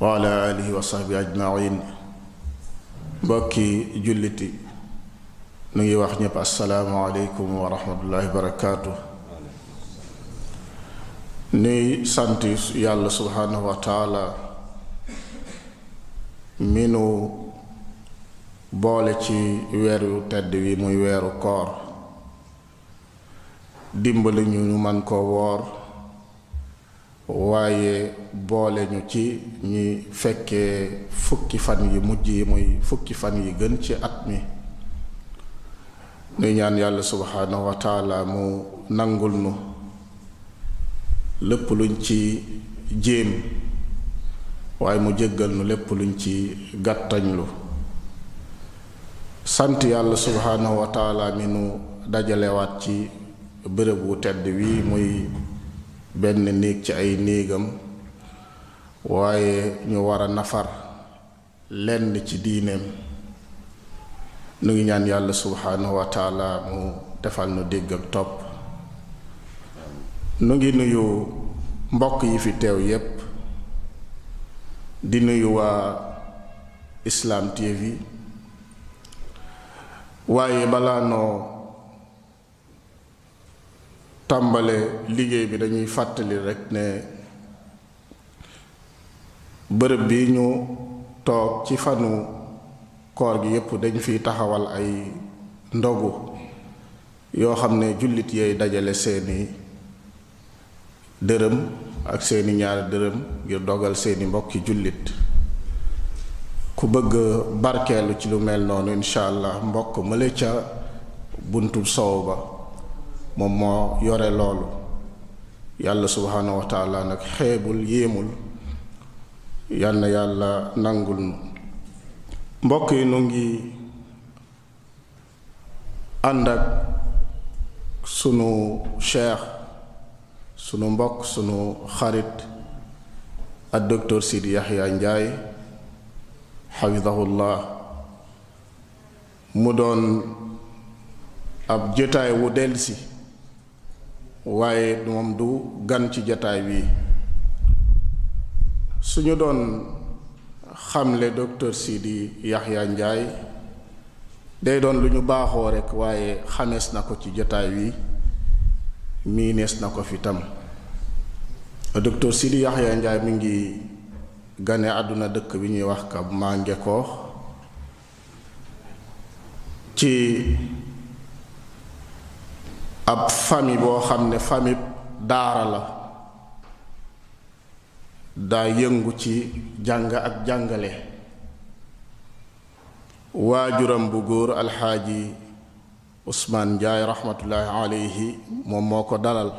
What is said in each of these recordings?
wa ala alihi wa sahbi ajmain mbokki julliti nu ngi wax ñëpp assalaamu aleykum wa rahmatullahi wa barakaatu nuy sant yàlla subhaanahu wa taala mi nu boole ci weer yu tedd wi muy weeru koor dimbali ñu ñu man koo woor waaye boole ñu ci ñi fekkee fukki fan yi mujj yi muy fukki fan yi gën ci at mi nuy ñaan yàlla subhaanahu wa taala mu nangul nu lépp luñ ci jéem waaye mu jéggal nu lépp luñ ci gàttañlu sant yàlla subhaanahu wa taala mi nu dajalewaat ci bërëb wu tedd wi muy benn néeg ci ay néegam waaye ñu war a nafar lenn ci diineem nu ngi ñaan yàlla subhaanahu wa taala mu defal nu dégg ak topp nu ngi nuyu mbokk yi fi teew yépp di nuyu waa Islam TV waaye balaa noo tàmbale liggéey bi dañuy fàttali rekk ne bërëb bi ñu toog ci fanu koor gi yépp dañ fiy taxawal ay ndogu yoo xam ne jullit yeey dajale seeni dërëm ak seeni ñaari dërëm ngir dogal seeni mbokki jullit ku bëgg barkeelu ci lu mel noonu incha allah mbokk mële ca buntu sow ba moom moo yore loolu yàlla subhaanahu wa taala nag xeebul yéemul yal na yàlla nangul nu mbokk yi nu ngi ànd ak sunu cheikh sunu mbokk sunu xarit ak docteur Sidi Yaxya Njaay xafidahullah mu doon ab jotaay wu delsi waaye moom du gan ci jataay bi suñu doon xamle docteur Sidi Yaxya Njaay day doon lu ñu baaxoo rekk waaye xamees na ko ci jataay wi miinees na ko fi tam docteur Sidi Yaxya Njaay mi ngi gane àdduna dëkk bi ñuy wax ka maa ngekoox ci ab famille boo xam ne famille daara la daa yëngu ci jàng ak jàngale waajuram bu góor alxaaji Usmaan Njaay raxmatullaahi alayhi moom moo ko dalal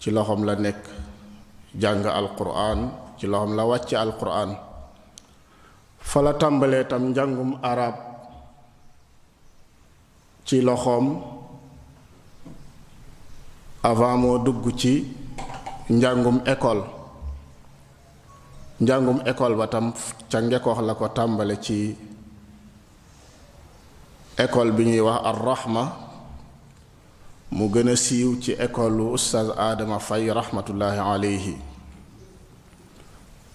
ci loxoom la nekk jàng alquran ci loxoom la wàcce alquran fa la tàmbalee tam njàngum arab ci loxoom avant moo dugg ci njàngum école njàngum école ba tam ca ngekoox la ko tàmbale ci école bi ñuy wax arrahma mu gën a siiw ci école Oustaz Adama Faye rahmatullahi alayhi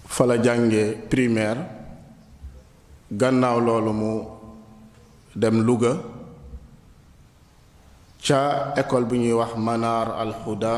fa la jànge primaire gannaaw loolu mu dem Louga ca école bu ñuy wax Manar al Huda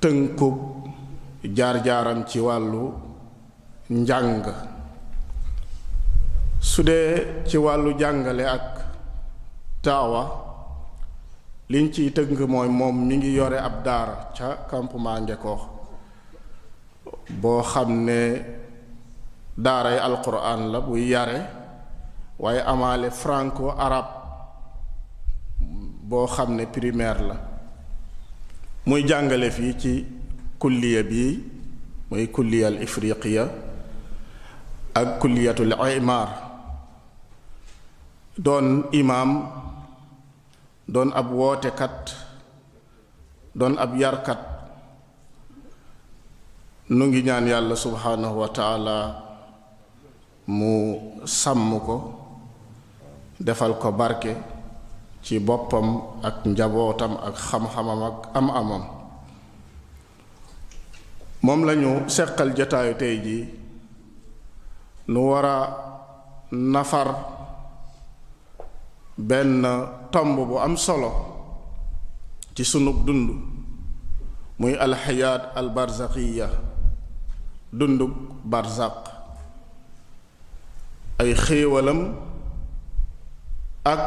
tënkub jaar-jaaram ci wàllu njàng su dee ci wàllu jàngale ak taawa liñ ciy tënk mooy moom mi ngi yore ab daara ca campement Ngekoox boo xam ne daaray alquran la buy yare waaye amaale franco arab boo xam ne primaire la muy jàngale fii ci kulliya bi muy kulliya al ifriqiya ak kulliyatul imaar doon imaam doon ab wootekat doon ab yarkat nu ngi ñaan yàlla subhaanahu wa taala mu sàmm ko defal ko barke ci boppam ak njabootam ak xam-xamam ak am-amam moom lañu seqal jataayu tey ji nu war a nafar benn tomb bu am solo ci sunu dund muy alxayaat albarzaqiya dundu barzaq ay xéewalam ak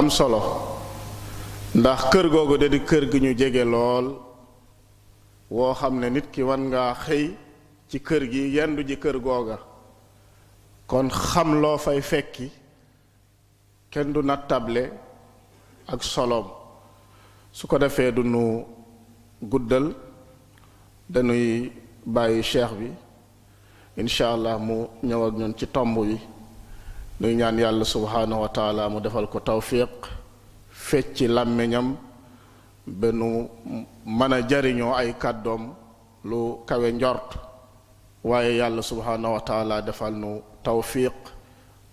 am solo ndax kër googu de di kër gi ñu jege lool woo xam ne nit ki wan ngaa xëy ci kër gi yendu ji kër googa kon xam loo fay fekki kenn du nattable ak soloom su ko defee du nu guddal dañuy bàyyi cheikh bi incha allah mu ñëw ak ñun ci tomb yi nuy ñaan yàlla subhaanahu wa taala mu defal ko tawfiq fecci làmmiñam ba nu mën a jariñoo ay kàddoom lu kawe njort waaye yàlla subhaanahu wa taala defal nu tawfiq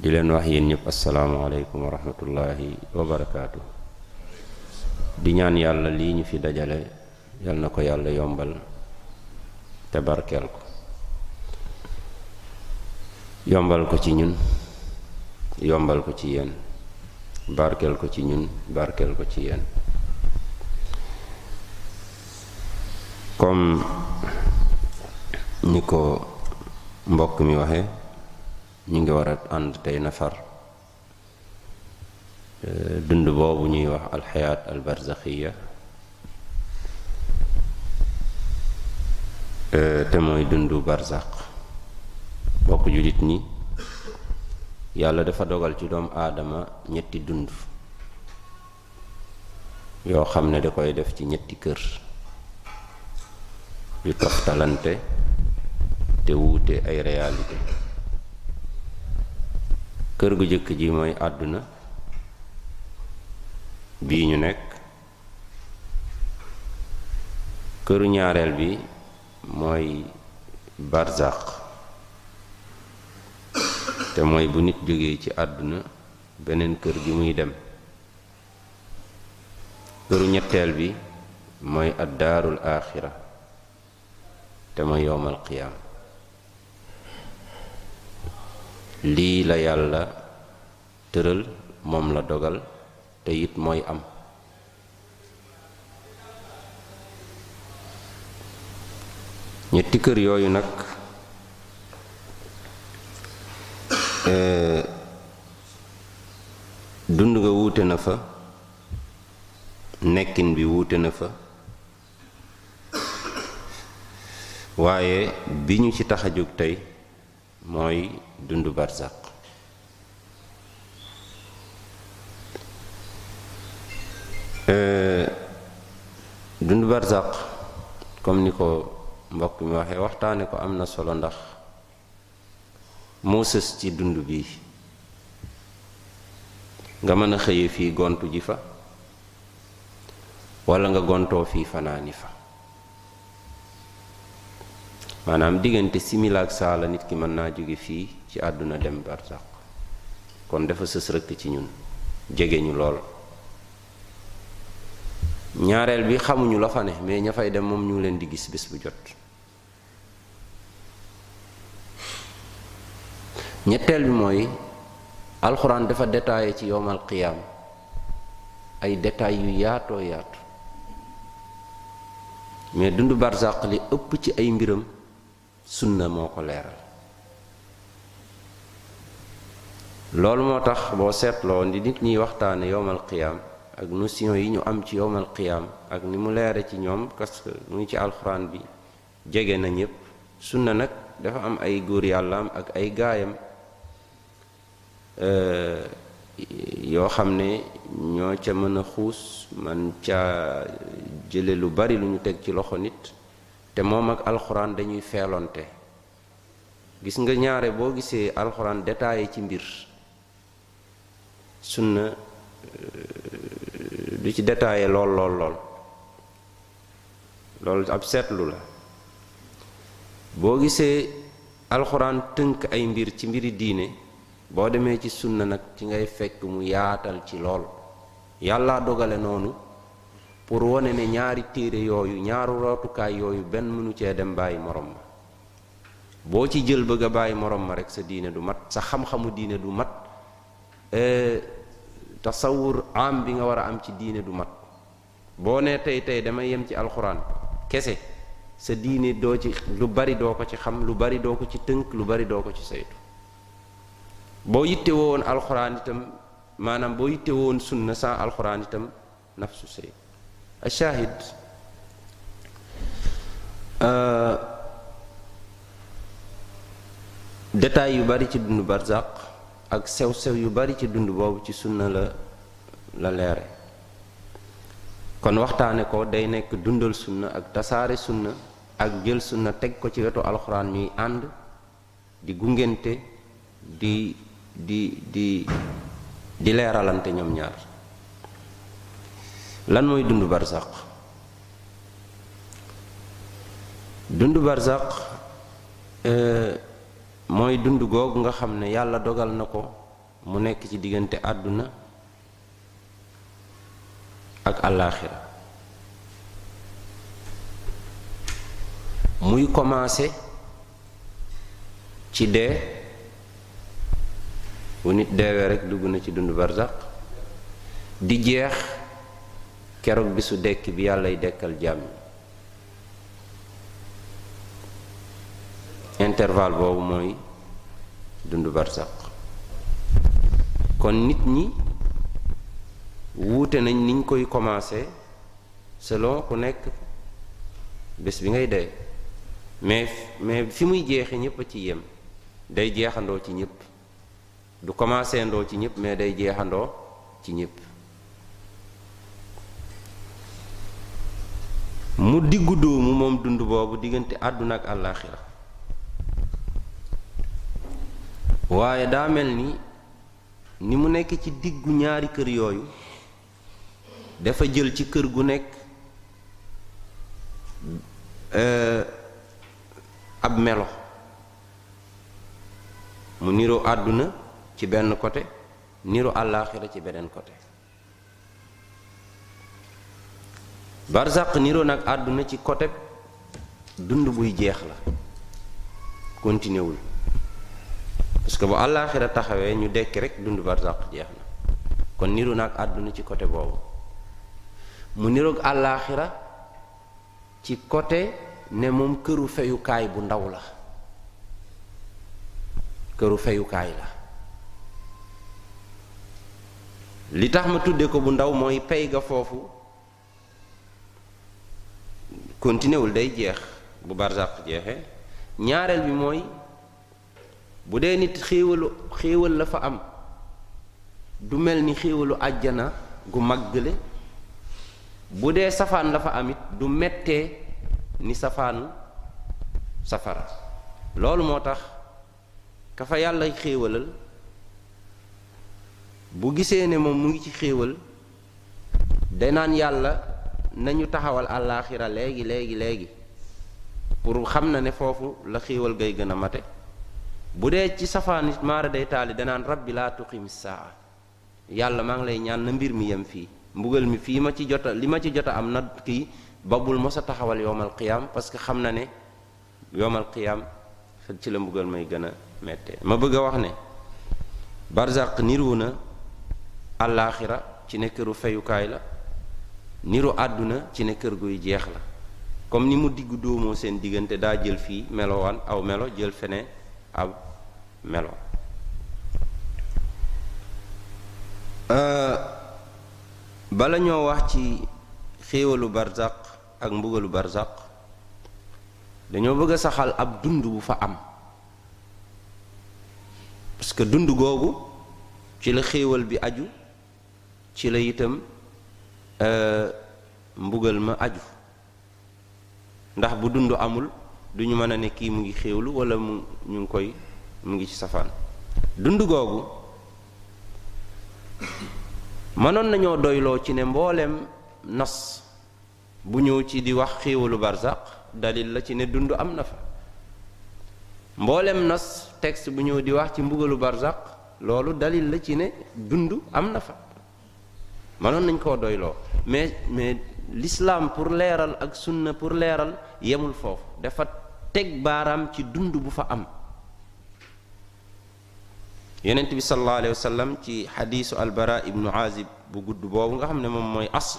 di leen wax yéen ñëpp asalaamaaleykum wa rahmatullahi wa barakaatu di ñaan yàlla lii ñu fi dajale yal na ko yàlla yombal te barkeel ko yombal ko ci ñun yombal ko ci yéen barkeel ko ci ñun barkeel ko ci yéen comme ni ko mbokk mi waxe ñu ngi war a ànd tey nafar euh, dund boobu ñuy wax alxayaat albarzaxiya euh, te mooy dundu barzaq mbokk jullit ñi yàlla dafa dogal ci doomu aadama ñetti dund yoo xam ne da koy def ci ñetti kër yu toftalante te wuute ay réalité kër gu jëkk ji mooy àdduna bii ñu nekk këru ñaareel bi mooy barzaq te mooy bu nit jógee ci àdduna beneen kër gi muy dem këru ñetteel bi mooy addaarul aaxira te mooy yowmal qiyaam lii la yàlla tëral moom la dogal te it mooy am ñetti kër yooyu nag dund nga wuute na fa nekkin bi wuute na fa waaye bi ñu ci tax a jóg tey mooy dund barzaq euh, dund barzaq comme ni ko mbokk mi waxee waxtaane ko am na solo ndax moo sës ci dund bi nga mën a xëye fii gontu ji fa walla nga gontoo fii fanaani fa maanaam diggante simil ak saa la nit ki mën naa jóge fii ci àdduna dem barsaq kon dafa sës rëkk ci ñun jege ñu lool ñaareel bi xamuñu la fa ne mais ña fay dem moom ñu ngi leen di gis bés bu jot ñetteel bi mooy alxuraan dafa détaillé ci yowmal qiyaam ay détails yu yaatoo yaatu mais dund barzaq li ëpp ci ay mbiram sunna moo ko leeral loolu moo tax boo seetloo ni nit ñiy waxtaane yowmal qiyaam ak notion yi ñu am ci yowmal qiyaam ak ni mu leere ci ñoom parce que mu ngi ci alxuraan bi jege na ñépp sunna nag dafa am ay góor yàllaam ak ay gaayam yoo xam ne ñoo ca mën a xuus man ca jële lu bari lu ñu teg ci loxo nit te moom ak alxuraan dañuy feelonte gis nga ñaare boo gisee alxuraan détaillé ci mbir sunna du ci détaillé lool lool lool loolu ab seetlu la boo gisee alxuraan tënk ay mbir ci mbiri diine boo demee ci sunna nag ci ngay fekk mu yaatal ci lool yàlla dogale noonu pour wone ne ñaari téere yooyu ñaaru rootukaay yooyu benn mënu cee dem bàyyi morom ma boo ci jël bëgg a bàyyi morom ma rek sa diine du mat sa xam-xamu diine du mat eh, tasawur am bi nga war a am ci diine du mat boo nee tey tey dama yem ci alxuraan kese sa diine doo ci lu bari doo ko ci xam lu bari doo ko ci tënk lu bari doo ko ci saytu boo yitte woon alxuraan itam maanaam boo yitte woon sunna sans alxuraan itam nafsu shay ashahid euh, détail yu bari ci dund barzaq ak sew-sew yu bari ci dund boobu ci sunna la la leere kon waxtaane ko day nekk dundal sunna ak tasaare sunna ak jël sunna teg ko ci wetu alxuraan ñuy ànd di gungente di di di di leeralante ñoom ñaar lan mooy dund barsaq dund barsaq euh, mooy dund googu nga xam ne yàlla dogal na ko mu nekk ci diggante àdduna ak àllaaxira muy commencé ci dee bu nit deewee rekk dugg na ci dund barzaq di jeex keroog bisu dekk bi yàllay dekkal jàmm intervalle boobu mooy dund barsaq kon nit ñi wuute nañ niñ koy commencé selon ku nekk bés bi ngay dee mais mais fi muy jeexe ñëpp a ci yem day jeexandoo ci ñëpp du commencé ndoo ci ñëpp mais day jeexandoo ci ñëpp mu diggu doomu moom dund boobu diggante àdduna ak àllaaxira waaye daa mel ni ni mu nekk ci diggu ñaari kër yooyu dafa jël ci kër gu nekk ab melo mu niroo àdduna ci benn côté niroo àllaaxira ci beneen côté barzaq niroo nag àdduna ci côté dund buy jeex la continué wul parce que bu àllaaxira taxawee ñu dekki rek dund barzaq jeex na kon niroo nag àdduna ci côté boobu mu niroog àllaaxira ci côté ne moom këru feyukaay bu ndaw la këru feyukaay la li tax ma tuddee ko bu ndaw mooy pay ga foofu continué wul day jeex bu barzaq jeexee ñaareel bi mooy bu dee nit xéewalu xéewal la fa am du mel ni xéewalu àjjana gu mag gële bu dee safaan la fa am it du mettee ni safaanu safara loolu moo tax ka fa yàlla xéewalal bu gisee ne moom mu ngi ci xéewal day naan yàlla nañu taxawal àllaaxira léegi léegi léegi pour xam na ne foofu la xiiwal gay gën a mate bu dee ci safaan it maara day taali danaan rabbi laa tuqim saa yàlla maa ngi lay ñaan na mbir mi yem fii mbugal mi fii ma ci jota li ma ci jota am na kii babul mos a taxawal yowmal qiyaam parce que xam na ne yoomal qiyaam ci la mbugal may gën a mettee ma bëgg a wax ne barzaq niru na àllaaxira ci ne këru feyukaay la niru àdduna ci ne kër guy jeex la comme ni mu diggu dóomoo seen diggante daa jël fii melowaan aw melo jël feneen ab melo bala ñoo wax ci xéewalu barzaq ak mbugalu barzaq dañoo bëgg a saxal ab dund bu fa am parce que dund googu ci la xéewal bi aju ci la itam mbugal ma aju ndax bu dund amul du ñu mën a ne kii mu ngi xéewlu wala mu ñu ngi koy mu ngi ci safaan dund googu mënoon nañoo doyloo ci ne mbooleem nas bu ñëw ci di wax xéewalu barzaq dalil la ci ne dund am na fa mboolem nas texte bu ñëw di wax ci mbugalu barzaq loolu dalil la ci ne dund am na fa mënoon nañ koo doyloo mais mais l'islam pour leeral ak sunna pour leeral yemul foofu dafa teg baaraam ci dund bu fa am yonent bi sallallahu alayhi wa sallam ci xadiisu albara ibnu azib bu gudd boobu nga xam ne moom mooy asl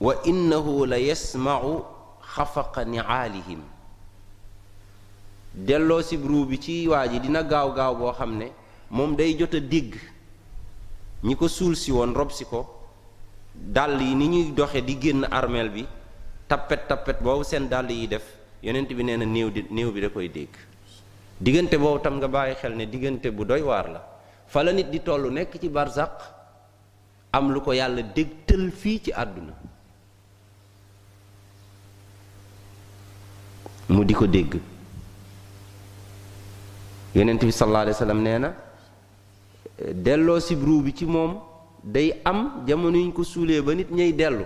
wa innahu la yasmau xafaqa niaalihim delloo si ruu bi ci waa ji dina gaaw gaaw boo xam ne moom day jot a dégg ñi ko suul si woon rob si ko dàll yi ni ñuy doxe di génn armeel bi tappet tappet boobu seen dàll yi def yonent bi nee na néew di néew bi da koy dégg diggante boobu tam nga bàyyi xel ne diggante bu doy waar la fa la nit di toll nekk ci barzaq am lu ko yàlla dégtal fii ci àdduna mu di ko dégg yonent bi sallallahu alayhi wa sallam nee na delloo si ruu bi ci moom day am jamono yuñ ko suulee ba nit ñay dellu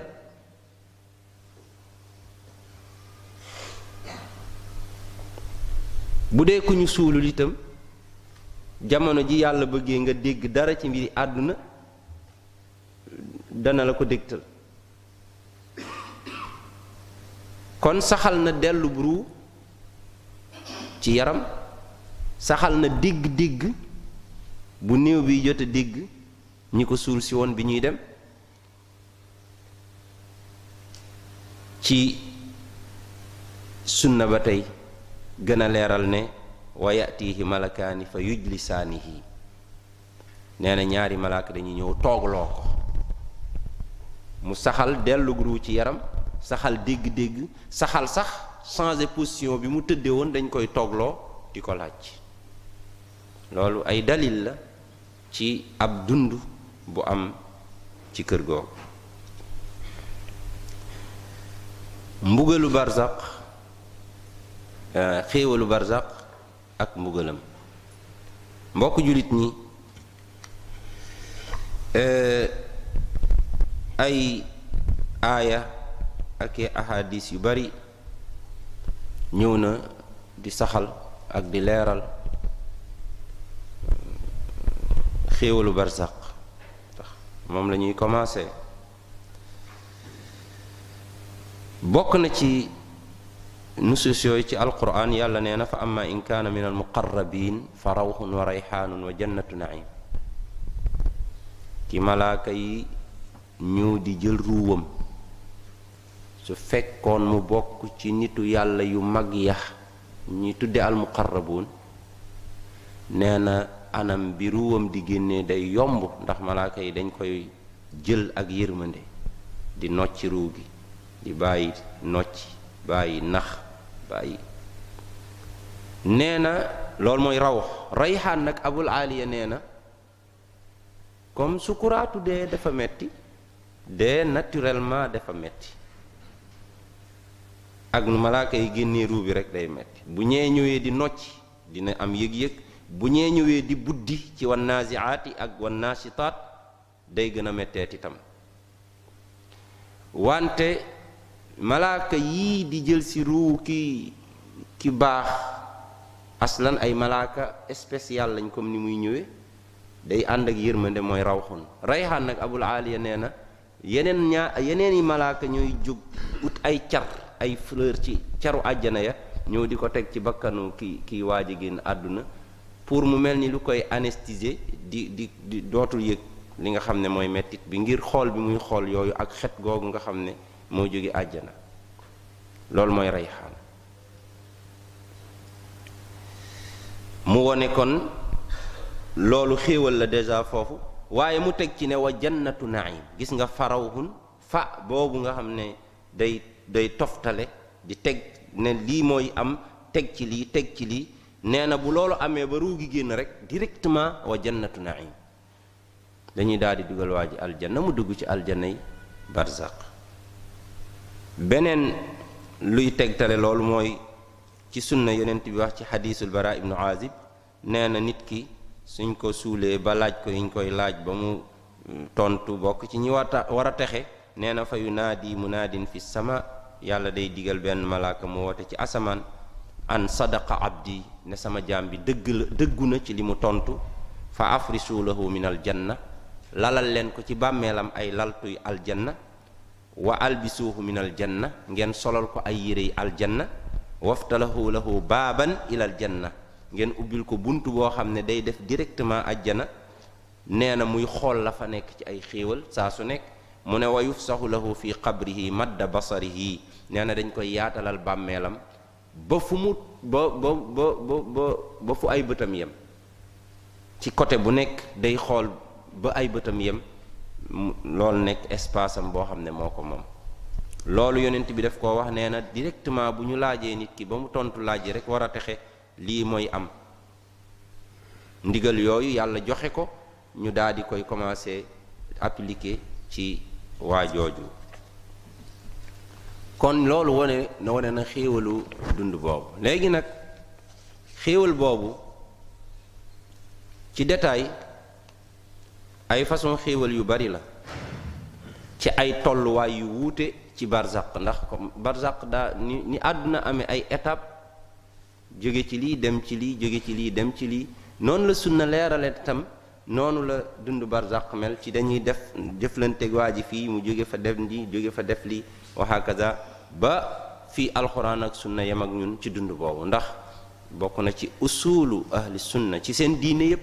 bu dee ku ñu suulul itam jamono ji yàlla bëggee nga dégg dara ci mbiri àdduna dana la ko dégtal kon saxal na dellu buru ci yaram saxal na dégg-dégg bu néew bi jot a dégg ñi ko suul si woon bi ñuy dem ci sunna ba tey gën a leeral ne wa yatihi malakaani fa yujlisaanihi nee na ñaari malaaka dañuy ñëw toogloo ko mu saxal dellu guru ci yaram saxal dégg-dégg saxal sax changer position bi mu tëddee woon dañ koy toogloo di ko laaj loolu ay dalil la ci ab dund bu am ci kër googu mbugalu barzaq euh, xéewalu barzaq ak mbugalam mbokk jullit ñi euh, ay aaya ak ahadis yu bari ñëw na di saxal ak di leeral xéewalu barsaq tax moom la ñuy commencé bokk na ci nusus yooyu ci alquran yàlla nee na fa amma in kaana min almuqarrabin fa rawxun wa rayxaanun wa jannatu naim ki malaaka yi ñëw di jël ruuwam su fekkoon mu bokk ci nitu yàlla yu mag ya ñi tudde almuqarrabuun nee na anam bi ruwam di génnee day yomb ndax malaaka yi dañ koy jël ak yërmande di nocc ruu gi di bàyyi nocc bàyyi nax bàyyi nee na loolu mooy raw rayxaan nag abul aaliya nee na comme sukuraatu dee dafa metti dee naturellement dafa metti ak nu malaaka yi génnee ruu bi rek day metti bu ñee ñëwee di nocc dina am yëg-yëg bu ñee ñëwee di buddi ci wan naasiaati ak wan naasitaat day gën a metteet itam wante malaaka yii di jël si ruu ki ki baax aslan ay malaaka spécial lañ comme ni muy ñëwee day ànd ak yërmande mooy rawxun rayxaan nag abul aaliya nee na yeneen ñaa yeneen i malaaka ñooy jóg ut ay car ay fleur ci caru àjjana ya ñëw di ko teg ci bakkanu ki kiy waaj a génn àdduna pour mu mel ni lu koy anesthésier di di di dootul yëg li nga xam ne mooy mettit bi ngir xool bi muy xool yooyu ak xet googu nga xam ne moo jóge àjjana loolu mooy rayxaan mu wone kon loolu xéewal la déjà foofu waaye mu teg ci ne wa jannatu naim gis nga farawhun fa boobu nga xam ne day day toftale di teg ne lii mooy am teg ci lii teg ci lii nee na bu loolu amee ba ruu gi génn rek directement wa jannatu naim dañuy daal di dugal waa ji aljanna mu dugg ci aljanna yi barzaq beneen luy tegtale loolu mooy ci sunna yonent bi wax ci xadiisul bara ibnu azib nee na nit ki suñ ko suulee ba laaj ko yiñ koy laaj ba mu tontu bokk ci ñi wata war a texe nee na fa yunaadi munaadin fi sama yàlla day digal benn malaaka mu woote ci asamaan an sadaqa abdi ne sama jaam bi dëgg la dëggu na ci li mu tontu fa afrisu lahu min aljanna lalal leen ko ci bàmmeelam ay laltuy aljanna wa albisuuhu min aljanna ngeen solal ko ay yérey aljanna waftalahu lahu baaban ila aljanna ngeen ubbil ko bunt boo xam ne day def directement ajjana nee na muy xool la fa nekk ci ay xéewal saa su nekk mu ne wa yufsahu lahu fi qabrihi madda basarihi nee na dañ koy yaatalal bàmmeelam ba fu mu ba ba ba ba ba fu ay bëtam yem ci côté bu nekk day xool ba ay bëtam yem loolu nekk espace am boo xam ne moo ko moom loolu yonent bi daf koo wax nee na directement bu ñu laajee nit ki ba mu tontu laaj yi rek war a texe lii mooy am ndigal yooyu yàlla joxe ko ñu daal di koy commencé appliquer ci waa jooju kon loolu wane na wane na xéewalu dund boobu léegi nag xéewal boobu ci détail ay façon xéewal yu bari la ci ay tolluwaay yu wuute ci barzaq ndax comme barzaq daa ni ni àdduna amee ay étape jóge ci lii dem ci lii jóge ci lii dem ci lii noonu la sunna leerale tam noonu la dund barzaq mel ci dañuy def jëflanteeg waa ji fii mu jóge fa def ndi jóge fa def li wa hakaza ba fii alxuraan ak sunna yem ak ñun ci dund boobu ndax bokk na ci usulu ahli sunna ci seen diine yépp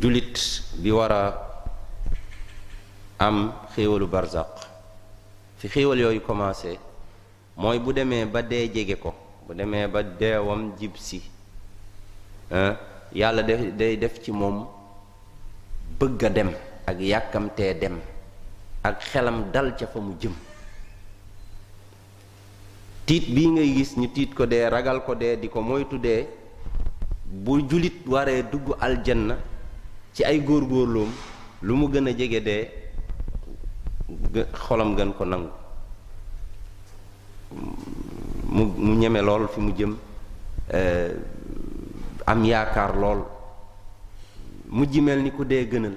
jullit bi war a am xéewalu barzaq fi xéewal yooyu commencé mooy bu demee ba dee jege ko bu demee ba deewam jib si yàlla def day def ci moom bëgg a dem ak yàkkamtee dem ak xelam dal ca fa mu jëm tiit bii ngay gis ñu tiit ko dee ragal ko dee di ko moytu dee bu julit waree dugg aljanna ci ay góor góorgóorloom lu mu gën a jege dee xolam gën ko nangu mu mu ñeme lool fi mu jëm eh, am yaakaar lool mujj mel ni ku dee gënal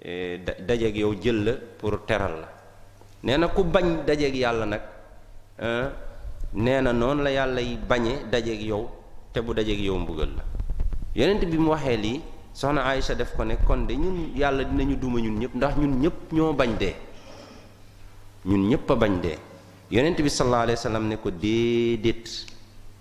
eh, dajeeg yow jël la pour teral la nee na ku bañ dajeeg yàlla nag eh, nee na noonu la yàlla yi bañee dajeeg yow te bu dajeeg yow mbugal la yonent bi mu waxee lii soxna Aïcha def ko ne kon de ñun yàlla dinañu duma ñun ñëpp ndax ñun ñëpp ñoo bañ dee ñun ñëpp a bañ dee yonent bi sallallahu alayhi wa sallam ne ko déedéet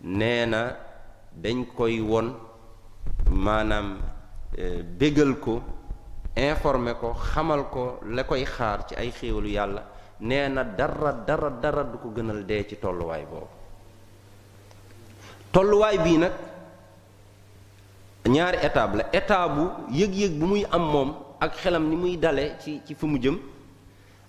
nee na dañ koy won maanaam eh, bégal ko informer ko xamal ko la koy xaar ci ay xéewalu yàlla nee na dara dara dara du ko gënal dee ci tolluwaay boobu tolluwaay bii nag ñaari étape la étape bu yëg-yëg bu muy am moom ak xelam ni muy dale ci ci fi mu jëm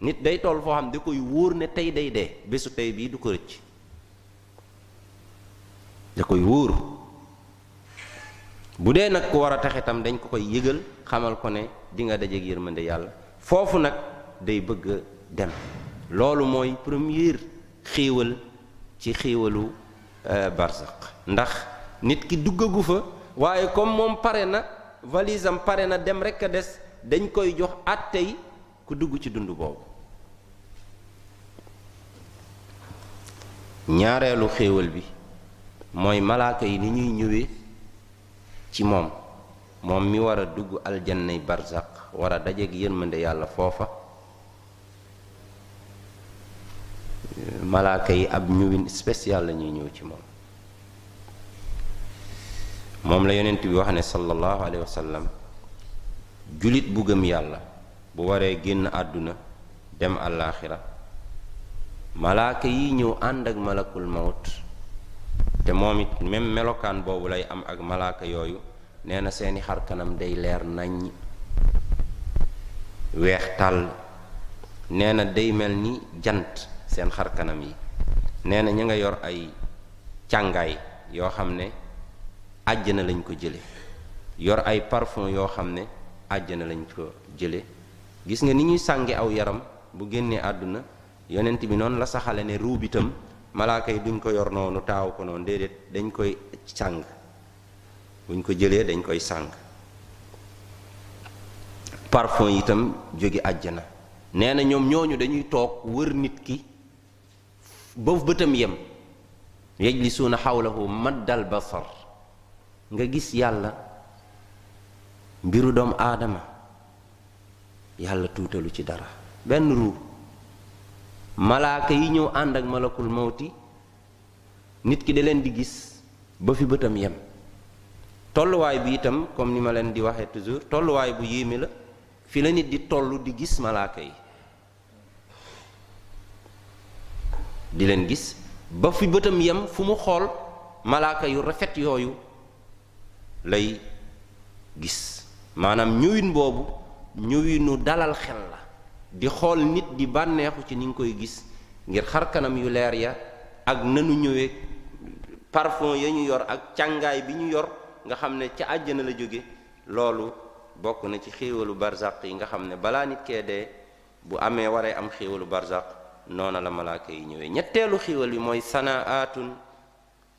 nit day toll foo xam da koy wóor ne tey day dee bésu tey bii du ko rëcc da koy wóor bu dee nag ku war a taxe tam dañ ko koy yëgal xamal ko ne di nga dajeeg yërmande yàlla foofu nag day bëgg a dem loolu mooy premier xéewal ci xéewalu euh, barzaq ndax nit ki duggagu fa waaye comme moom pare na valise pare na dem rek a des dañ koy jox àttey ku dugg ci dund boobu ñaareelu xéewal bi mooy malaaka yi ni ñuy ñëwee ci moom moom mi war a dugg aljannay barzaq war a dajeeg yërmande yàlla foofa malaaka yi ab ñëwin spécial la ñuy ñëw ci moom moom la yonent bi wax ne sallallahu alayhi wa sallam julit bu gëm yàlla bu waree génn àdduna dem àllaaxira malaaka yi ñëw ànd ak malakul mawt te moom it même melokaan boobu lay am ak malaaka yooyu nee na seeni xar kanam day leer naññ weex tàll nee na day mel ni jant seen xar kanam yi nee na ña nga yor ay càngaay yoo xam ne àjjana lañ ko jële yor ay parfum yoo xam ne àjjana lañ ko jële gis nga ni ñuy sànge aw yaram bu génnee àdduna yonent bi noonu la saxale ne ruubitam malaaka yi duñ ko yor noonu taaw ko noonu déedéet dañ koy sàng buñ ko jëlee dañ koy sàng parfum itam jóge àjjana nee na ñoom ñooñu dañuy toog wër nit ki ba bëtam yem yajlisuuna xawlahu maddal basar nga gis yàlla mbiru doom aadama yàlla tuutalu ci dara benn ruu malaaka yi ñëw ànd ak malakul mawti nit ki da leen di gis ba fi bëtam yem tolluwaay bi itam comme ni ma leen di waxee toujours tolluwaay bu yéeme la fi la nit di toll di gis malaaka yi di leen gis ba fi bëtam yem fu mu xool malaaka yu rafet yooyu lay gis maanaam ñëwin boobu ñëwinu dalal xel la di xool nit di bànneexu ci ni nga koy gis ngir xar kanam yu leer ya ak nanu ñëwee parfum ya ñu yor ak càngaay bi ñu yor nga xam ne ca àjjana la jóge loolu bokk na ci xéewalu barzaq yi nga xam ne balaa nit kee dee bu amee waree am xéewalu barzaq noona la malaaka yi ñëwee ñetteelu xéewal bi mooy sanaatun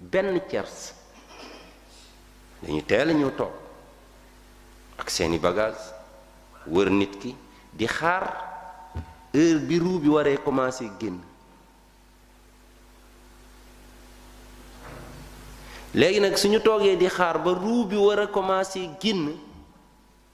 benn tiers dañu teel a ñëw toog ak seeni bagage wër nit ki di xaar heure bi ruu bi waree commencé génn léegi nag suñu toogee di xaar ba ruu bi war a commencé génn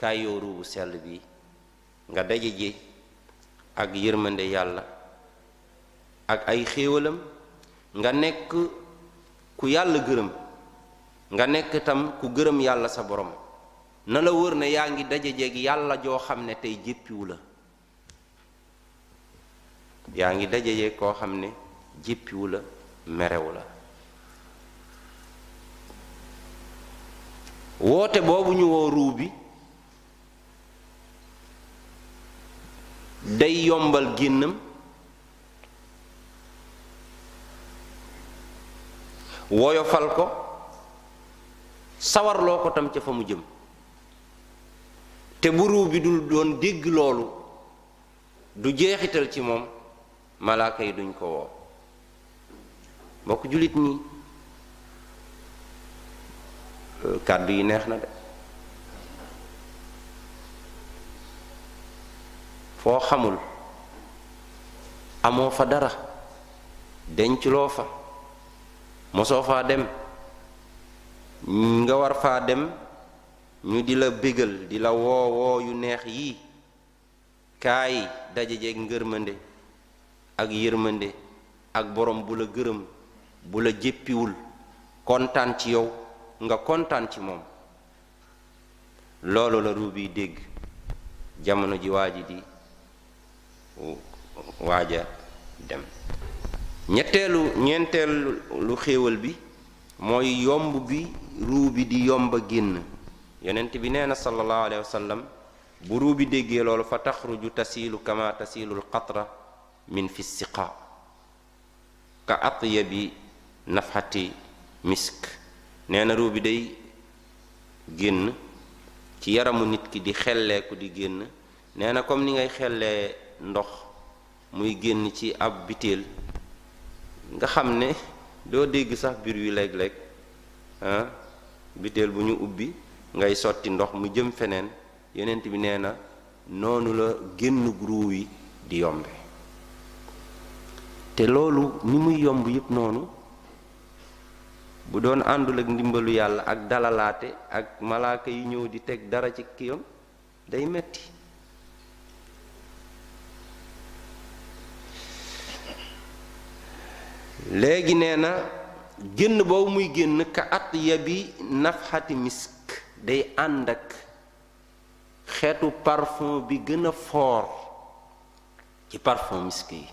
kaay yow ruubu sell bi nga daje ji ak yërmande yàlla ak ay xéewalam nga nekk ku yàlla gërëm nga nekk tam ku gërëm yàlla sa borom na la wër ne yaa ngi daje jeeg yàlla joo xam ne tey jéppiwu la yaa ngi daje yee koo xam ne jéppiwu la merewu la woote boobu ñu woo ruu bi day yombal génnam woyofal ko sawarloo ko tam ca fa mu jëm te bu ruu bi dul doon dégg loolu du jeexital ci moom malaaka yi duñ ko woo mbokk jullit ñi kàddu yi neex na de foo xamul amoo fa dara denculoo fa mosoo faa dem nga war faa dem ñu di la bégal di la woo woo yu neex yi kaay daje jeeg ngërmande ak yërmande ak borom bu la gërëm bu la jéppiwul kontaan ci yow nga kontaan ci moom loolu la ruu bi dégg jamono ji waa ji di waaja dem ñetteelu ñeenteelu xéewal bi mooy yomb bi ruu bi di yomb a génn yonent bi nee na sallallahu alayhi wa sallam bu ruu bi déggee loolu fa taxruju tasiilu kama tasiilul qatra min fi siqa ka atyabi nafxati misk nee na ruu bi day génn ci yaramu nit ki di xelleeku di génn nee na comme ni ngay xellee ndox muy génn ci ab biteel nga xam ne doo dégg sax biir wi léeg-léeg ah biteel bu ñu ubbi ngay sotti ndox mu jëm feneen yonent bi nee na noonu la génn ruu yi di yombe te loolu ni muy yomb yëpp noonu bu doon àndul ak ndimbalu yàlla ak dalalaate ak malaaka yi ñëw di teg dara ci kiyam day metti léegi nee na génn boobu muy génn ka at ya bi nafxati misk day ànd ak xeetu parfum bi gën a foor ci parfum misk yi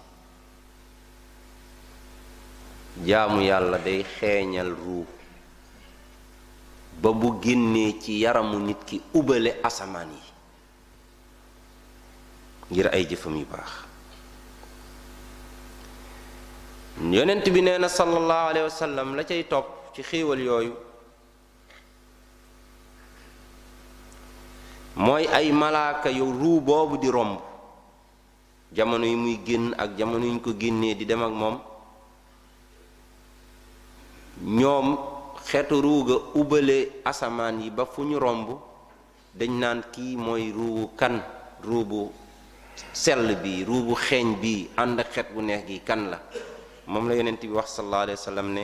jaamu yàlla day xeeñal ruu ba bu génnee ci yaramu nit ki ubale asamaan yi ngir ay jëfam yu baax yonent bi nee na sallallahu alayhi wa sallam la cay topp ci xéewal yooyu mooy ay malaaka yu ruu boobu di romb jamono yi muy génn ak jamono yi ñu ko génnee di dem ak moom ñoom xeetu ruuga ubale asamaan yi ba fu ñu romb dañ naan kii mooy ruuwu kan ruubu sell bi ruubu xeeñ bi ànd ak xet bu neex gi kan la moom la yonent bi wax sallallahu alayhi wa sallam ne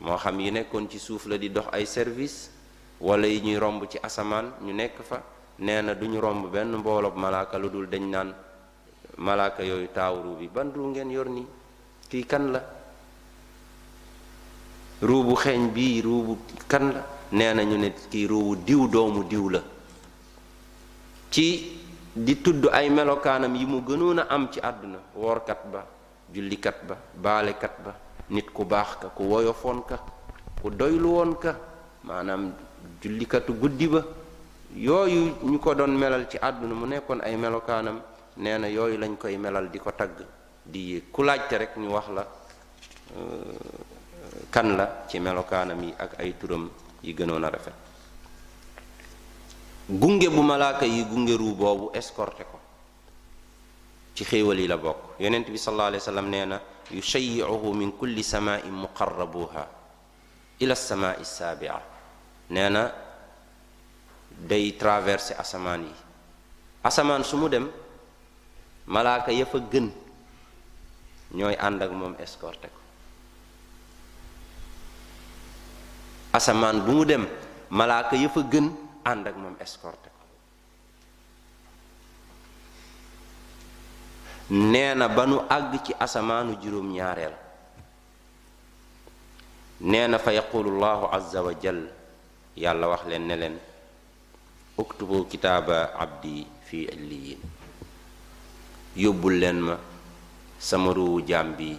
moo xam yi nekkoon ci suuf la di dox ay service wala yi ñuy romb ci asamaan ñu nekk fa nee na duñu romb benn mbooloob malaaka lu dul dañ naan malaaka yooyu taawru bi ban ruu ngeen yor nii kii kan la ruu bu xeeñ bii ruu bu kan la nee na ñu ne kii ruu bu diw doomu diw la ci di tudd ay melokaanam yi mu gënoon a am ci àdduna woorkat ba jullikat ba baalekat ba nit ku baax ka ku woyofoon ka ku doylu woon ka maanaam jullikatu guddi ba yooyu ñu ko doon melal ci àdduna mu nekkoon ay melokaanam nee na yooyu lañ koy melal di ko tagg di yéeg ku laajte rek ñu wax la kan la ci melokaanam yi ak ay turam yi gënoon a rafet gunge bu malaaka yi gunge ruu boobu escorté ko ci xéewal yi la bokk yonent bi sallallahu alayhi wa sallam nee na yushayyi'uhu min kulli samaain muqarrabuha ila samaai saabia nee na day traversé asamaan yi asamaan su mu dem malaaka ya fa gën ñooy ànd ak moom escorté ko asamaan bu mu dem malaaka ya fa gën ànd ak moom escorté ko nee na ba nu àgg ci asamaanu juróom ñaareel nee na fa yaqulu llahu azza wa jal yàlla wax leen ne leen uktubu kitaaba abdi fi alliyin yóbbul leen ma sama ruuwu jaam bi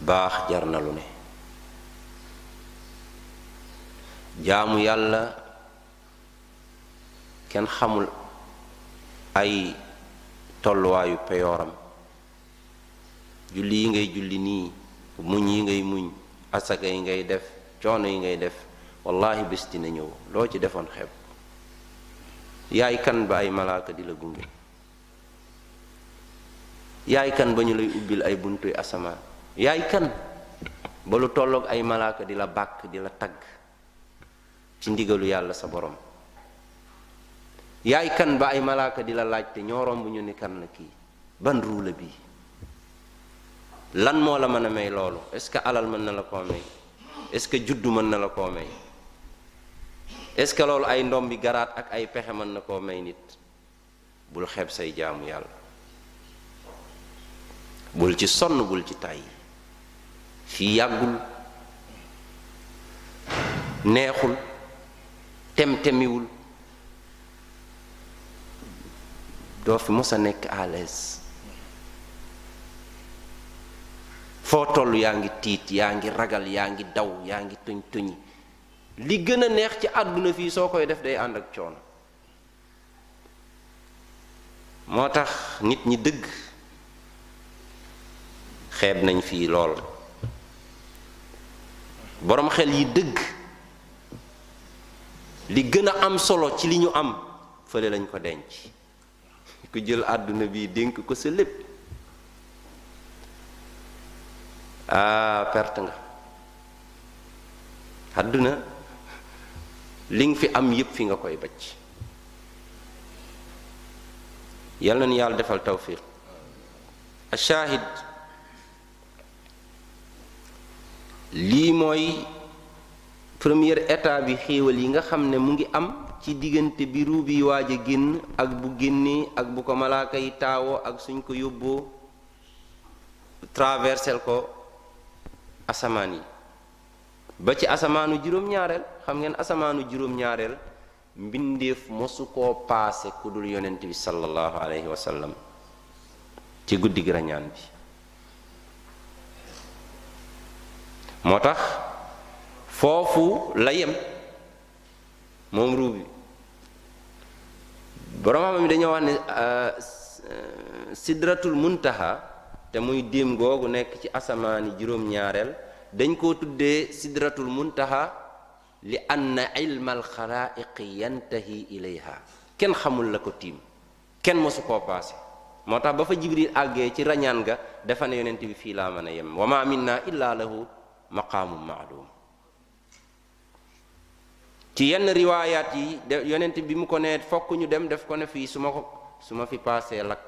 baax jar na lu ne jaamu yàlla kenn xamul ay tolluwaayu peyooram julli yi ngay julli nii muñ yi ngay muñ asaka yi ngay def coono yi ngay def wallahi bés dina ñëw loo ci defoon xeeb yaay kan ba ay malaaka di la gunge yaay kan ba ñu lay ubbil ay buntuy asamaan yaay kan ba lu tolloog ay malaaka di la bàkk di la tagg ci ndigalu yàlla sa borom yaay kan ba ay malaaka di la laaj te ñoo romb ñu ni kan la kii ban ruula bi lan moo la mën a may loolu est-ce que alal mën na la koo may est-ce que juddu mën na la koo may est-ce que loolu ay ndombi garaat ak ay pexe mën na koo may nit bul xeeb say jaamu yàlla bul ci sonn bul ci tàyyi fii yàggul neexul tem-temiwul doo fi mos a nekk à l'aise foo toll yaa ngi tiit yaa ngi ragal yaa ngi daw yaa ngi tuñ tuñi li gën a neex ci àdduna fii soo koy def day ànd ak coono moo tax nit ñi dëgg xeeb nañ fii lool boroom xel yi dëgg li gën a am solo ci li ñu am fële lañ ko denc ku jël àdduna bi dénk ko sa lépp ah perte nga àdduna li nga fi am yépp fi nga koy bacc yal na nu yàlla defal tawfiq a shahid lii mooy première état bi xéewal yi nga xam ne mu ngi am ci diggante bi ruu bi waaj a génn ak bu génnee ak bu ko malaaka yi taawoo ak suñ ko yóbboo traversel ko asamaan yi ba ci asamaanu juróom-ñaareel xam ngeen asamaanu juróom-ñaareel mbindeef mosu koo paase ku dul yonent bi sallallahu alayhi wa sallam ci guddi gi rañaan bi moo tax foofu la yem moom ruu bi borom xam mi dañoo wax ne sidratul muntaha te muy diim googu nekk ci asamaani juróom-ñaareel dañ koo tuddee sidratul muntaha li anna ilma alxalaa'iqi yantahi ilayha kenn xamul la ko tiim kenn mosu koo paase moo tax ba fa jibril àggee ci rañaan ga dafa ne yonent bi fii laa mën a yem wa ma minna illa lahu maqaamum maalum ci yenn riwaayaat yi de yonent bi mu ko ne fokk ñu dem def ko ne fii su ma ko su ma fi paasee lakk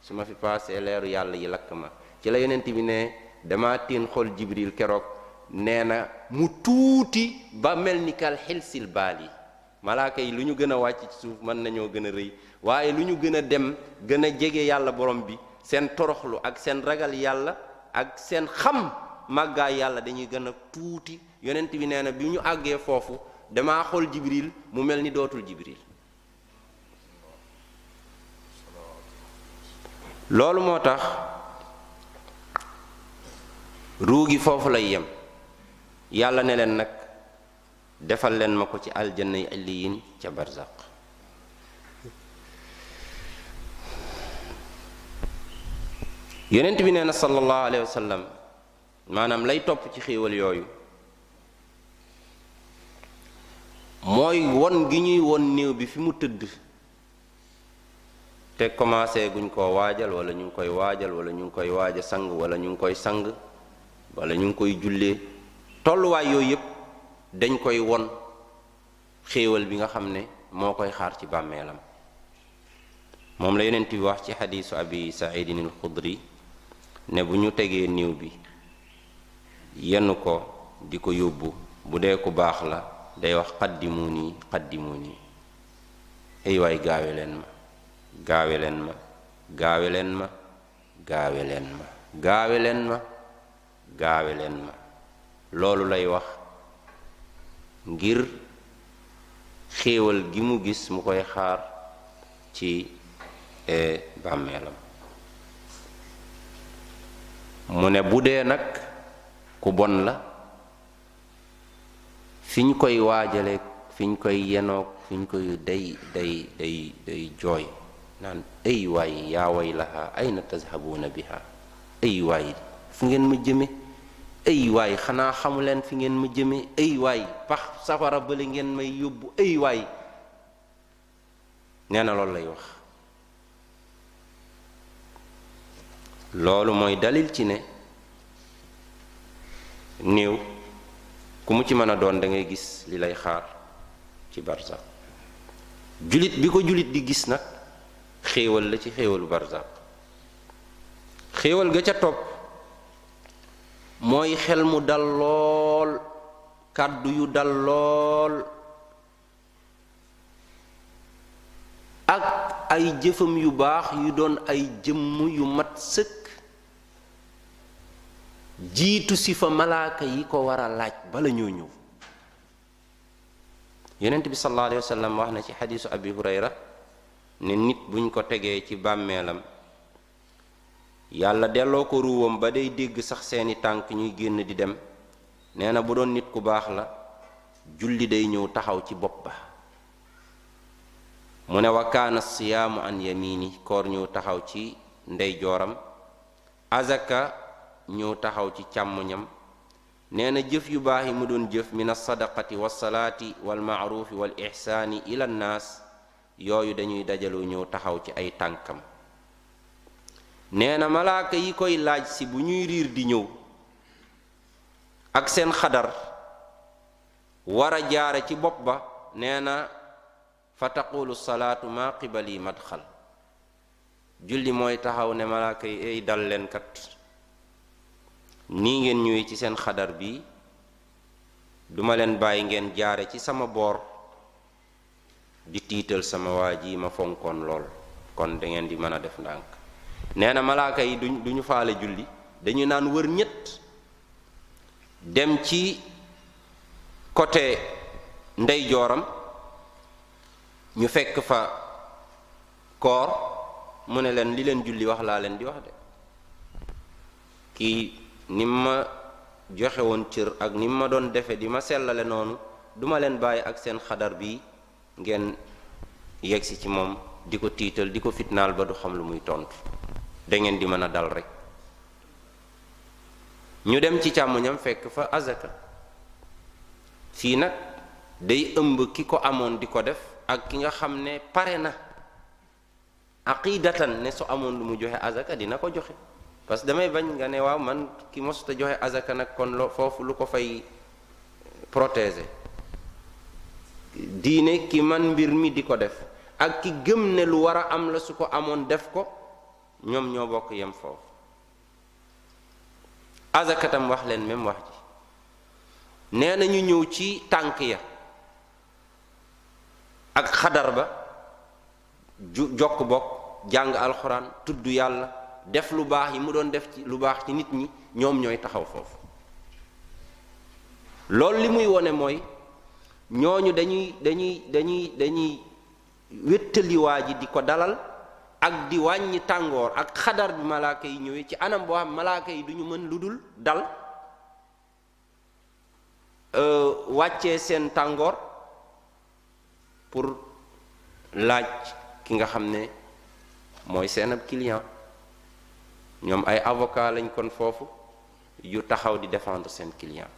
su ma fi paasee leeru yàlla yi lakk ma ci la yonent bi ne dama tiin xool jibril keroog nee na mu tuuti ba mel ni kal xilsil baal yi malaaka yi lu ñu gën a wàcc ci suuf mën nañoo gën a rëy waaye lu ñu gën a dem gën a jege yàlla borom bi seen toroxlu ak seen ragal yàlla ak seen xam màggaay yàlla dañuy gën a tuuti yonent bi nee na bi ñu àggee foofu damaa xool jibril mu mel ni dootul jibril loolu moo tax ruu gi foofu lay yem yàlla ne leen nag defal leen ma ko ci aljanna yi illiyin ca barzaq yonent bi nee na sallallahu alayhi wa sallam maanaam lay topp ci xéewal yooyu mooy won gi ñuy won néew bi fi mu tëdd te commencé guñ koo waajal wala ñu ngi koy waajal wala ñu ngi koy waaja sang wala ñu ngi koy sang wala ñu ngi koy jullee tolluwaay yooyu yépp dañ koy won xéewal bi nga xam ne moo koy xaar ci bàmmeelam moom la yonent bi wax ci xadiisu abi saidin al xudri ne bu ñu tegee niiw bi yenn ko di ko yóbbu bu dee ku baax la day wax xaddimu nii xaddimu nii ay waay gaawe leen ma gaawe leen ma gaawe leen ma gaawe leen ma gaawe leen ma gaawe leen ma loolu lay wax ngir xéewal gi mu gis mu koy xaar ci e, bàmmeelam mu ne bu dee nag ku bon la fi ñu koy waajaleeg fi ñu koy yenoog fi ñu koy day day day day jooy naan ay waay yaa way laha ayna tazhabuuna biha ay waay fu ngeen ma jëme ay waay xanaa xamu leen fi ngeen ma jëme ay waay pax safara bale ngeen may yóbbu ay waay nee na loolu lay wax loolu mooy dalil ci ne néew ku mu ci mën a doon dangay gis li lay xaar ci barzaq julit bi ko julit di gis nag xéewal la ci xéewalu barzaq xéewal ga ca topp mooy xel mu dal lool kàddu yu dal lool ak ay jëfam yu baax yu doon ay jëmm yu mat sëkk jiitu si fa malaaka yi ko war a laaj bala ñoo ñëw yonent bi sallallahu alayhi wa sallam wax na ci xadiisu abi hurayra ne nit buñ ko tegee ci bàmmeelam yàlla delloo ko ruuwam ba day dégg sax seeni tànk ñuy génn di dem nee na bu doon nit ku baax la julli day ñëw taxaw ci bopp ba mu ne wa kaana siyaamu an yamini koor ñëw taxaw ci ndeyjooram azaka ñëw taxaw ci càmmoñam nee na jëf yu baax yi mu doon jëf min alsadaqati walsalaati walmaarufi wal ixsaani ila nnaas yooyu dañuy dajalu ñëw taxaw ci ay tànkam nee na malaaka yi koy laaj si bu ñuy riir di ñëw ak seen xadar war a jaare ci bopp ba nee na fa taqulu salaatu ma qibali madxal julli mooy taxaw ne malaaka yi ay dal leen kat nii ngeen ñëwee ci seen xadar bi duma leen bàyyi ngeen jaare ci sama boor di tiital sama waa ji ma fonkoon lool kon da ngeen di mën a def ndànk nee na malaaka yi duñ duñu faale julli dañu naan wër ñett dem ci côté ndeyjooram ñu fekk fa koor mu ne leen li leen julli wax laa leen di wax de kii ni ma joxe woon cër ak ni ma doon defe di ma sellale noonu duma leen bàyyi ak seen xadar bi ngeen yegsi ci moom di ko tiital di ko fitnaal ba du xam lu muy tontu da ngeen di mën a dal rek ñu dem ci càmmoñam fekk fa azaka fii nag day ëmb ki ko amoon di ko def ak ki nga xam ne pare na aqidatan ne su amoon lu mu joxe azaka dina ko joxe parce que damay bañ nga ne waaw man ki mosuta joxe azaka nag kon lo foofu lu ko fay protéger diine ki man mbir mi di ko def ak ki gëm ne lu war a am la su ko amoon def ko ñoom ñoo bokk yem foofu azakatam wax leen même wax ji nee na ñu ñëw ci tànk ya ak xadar ba ju jokk bokk jàng alxuraan tudd yàlla def lu baax yi mu doon def ci lu baax ci nit ñi ñoom ñooy taxaw foofu loolu li muy wone mooy ñooñu dañuy dañuy dañuy dañuy wéttali waa ji di ko dalal ak di wàññi tàngoor ak xadar bi malaaka yi ñëwee ci anam boo xam malaaka yi duñu mën lu dul dal euh, wàccee seen tàngoor pour laaj ki nga xam ne mooy seen ab client ñoom ay avocat lañ kon foofu yu taxaw di défendre seen client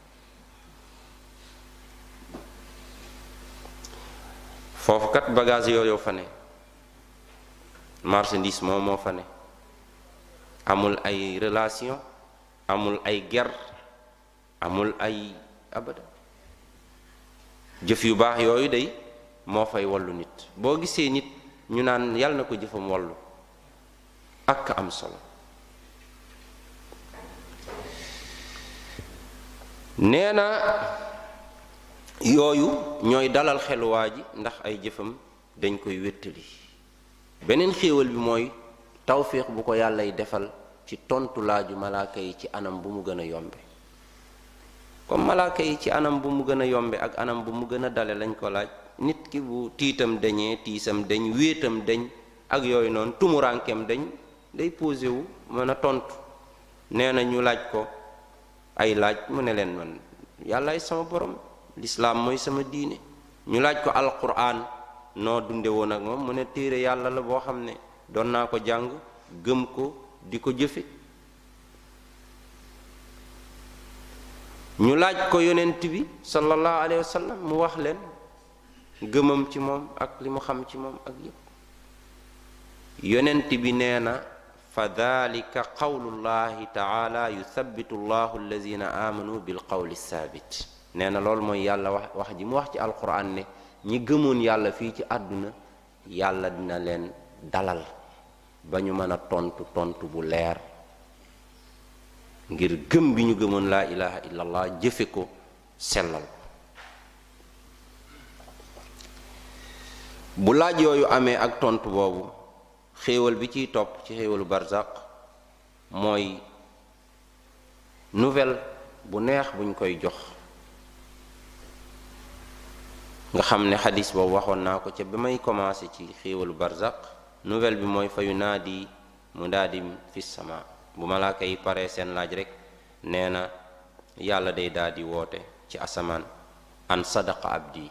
foofu kat bagage yooyu fa ne marchandise moom moo fa ne amul ay relation amul ay ger amul ay abada jëf yu baax yooyu day moo fay wallu nit boo gisee nit ñu naan yàlla na ko jëfam wallu ak am solo nee na yooyu ñooy dalal xelu waa ji ndax ay jëfam dañ koy wéttali beneen xéewal bi mooy tawféex bu ko yàllay defal ci tontu laaju malaaka yi ci anam bu mu gën a yombe comme malaaka yi ci anam bu mu gën a yombe ak anam bu mu gën a dale lañ ko laaj nit ki bu tiitam dañee tiisam dañ wéetam dañ ak yooyu noonu tumurankeem dañ day posé wu mën a tontu nee na ñu laaj ko ay laaj mu ne leen man yàllaay sama borom lislaam mooy sama diine ñu laaj ko alquran noo dunde woon ak moom mu ne téere yàlla la boo xam ne doon naa ko jàng gëm ko di ko jëfe ñu laaj ko yonent bi sallallahu alayhi wa sallam mu wax leen gëmam ci moom ak li mu xam ci moom ak yépp yonent bi nee na fa dalika qawlullahi taala yuthabitu llahu allazina amanu bil qawli saabit nee na loolu mooy yàlla wax wax ji mu wax ci alquran ne ñi gëmoon yàlla fii ci àdduna yàlla dina leen dalal ba ñu mën a tontu tontu bu leer ngir gëm bi ñu gëmoon laa ilaha illallah jëfe ko sellal ko bu laaj yooyu amee ak tontu boobu xéewal bi ciy topp ci xéewalu barzaq mooy nouvelle bu neex buñ koy jox nga xam ne xadis boobu waxoon naa ko ca ba may commencé ci xéewalu barzaq nouvelle bi mooy fayu naa di mu daa di fi sama bu malaaka yi paree seen laaj rek nee na yàlla day daa di woote ci asamaan an sadaqa abdi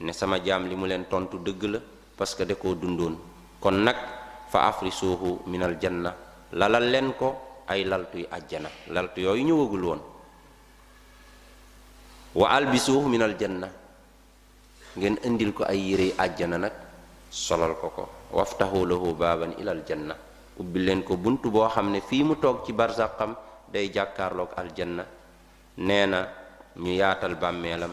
ne sama jaam li mu leen tontu dëgg la parce que da koo dundoon kon nag fa afrisuuhu minal janna lalal leen ko ay laltuy àjjana laltu yooyu ñëwagul woon wa albisuuhu minal janna ngeen indil ko ay yérey àjjana nag solal ko ko waftahu lahu baaban ilal janna ubbi leen ko bunt boo xam ne fii mu toog ci barsaqam day jàkkaarloog aljanna nee na ñu yaatal bàmmeelam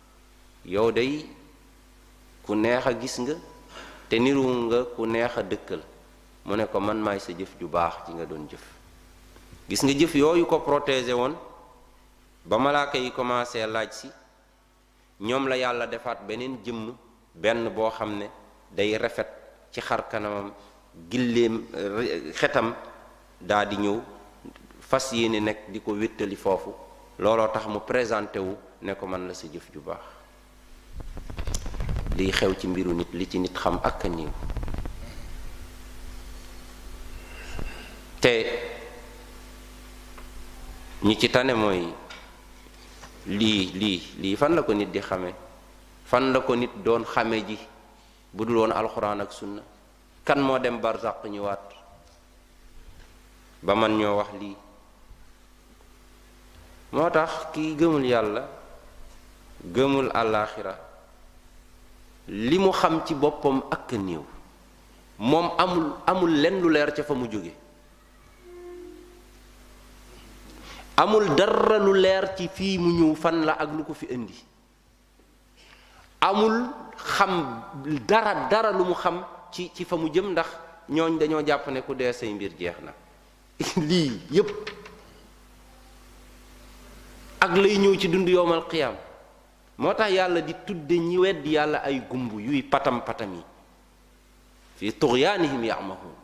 yow day ku neex a gis nga te niru nga ku neex a dëkkal mu ne ko man maay sa jëf ju baax ji nga doon jëf gis nga jëf yooyu ko protéger woon ba malaaka yi commencé laaj si ñoom la yàlla defaat beneen jëmm benn boo xam ne day rafet ci xar kanamam gilleem xetam daa di ñëw fas yéene nekk di ko wéttali foofu looloo tax mu présenté wu ne ko man la sa jëf ju baax liy xew ci mbiru nit li ci nit xam ak a néew te ñi ci tane mooy lii lii lii fan la ko nit di xame fan la ko nit doon xame ji bu dul woon alxuraan ak sunna kan moo dem barzaq ñëwaat ba man ñoo wax lii moo tax kii gëmul yàlla gëmul àllaaxira li mu xam ci boppam ak néew moom amul amul lenn lu leer ca fa mu jóge amul dara lu leer ci fii mu ñëw fan la ak lu ko fi indi amul xam dara dara lu mu xam ci ci fa mu jëm ndax ñooñ dañoo jàpp ne ku dee say mbir jeex na lii yépp ak lay ñëw ci dund yowmal qiyaam moo tax yàlla di tudde ñi wedd yàlla ay gumb yuy patam patam yi fi tuxyaanihim yamahuun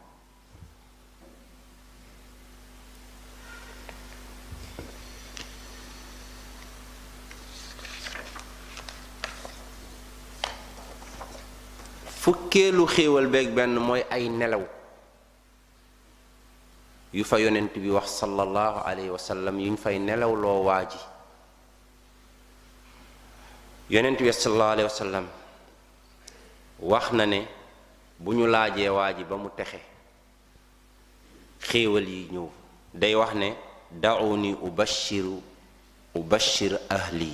fukkeelu xéewal beeg benn mooy ay nelaw yu fa yonent bi wax sallallahu alayhi wa sallam yuñ fay nelaw loo waa ji yonent bi sallallahu alayhi wa sallam wax na ne bu ñu laajee waa ji ba mu texe xéewal yi ñëw day wax ne dauni ubashiru ubashir ahli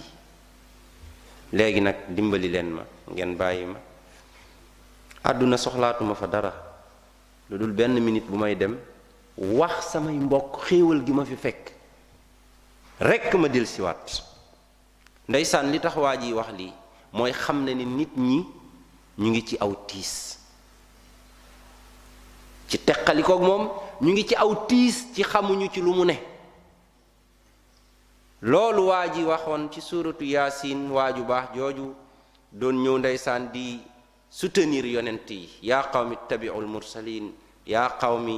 léegi nag dimbali leen ma ngeen bàyyi ma àdduna soxlaatuma fa dara lu dul benn minute bu may dem wax samay mbokk xéewal gi ma fi fekk rekk ma dellusiwaat ndeysaan li tax waa ji wax lii mooy xam na ni nit ñi ñu ngi ci aw tiis ci teqalikoog moom ñu ngi ci aw tiis ci xamuñu ci lu mu ne loolu waa ji waxoon ci suuratu yaasin waaju baax jooju doon ñëw ndeysaan di soutenir yonent yi yaa qawmi ittabiu lmursalin yaa qawmi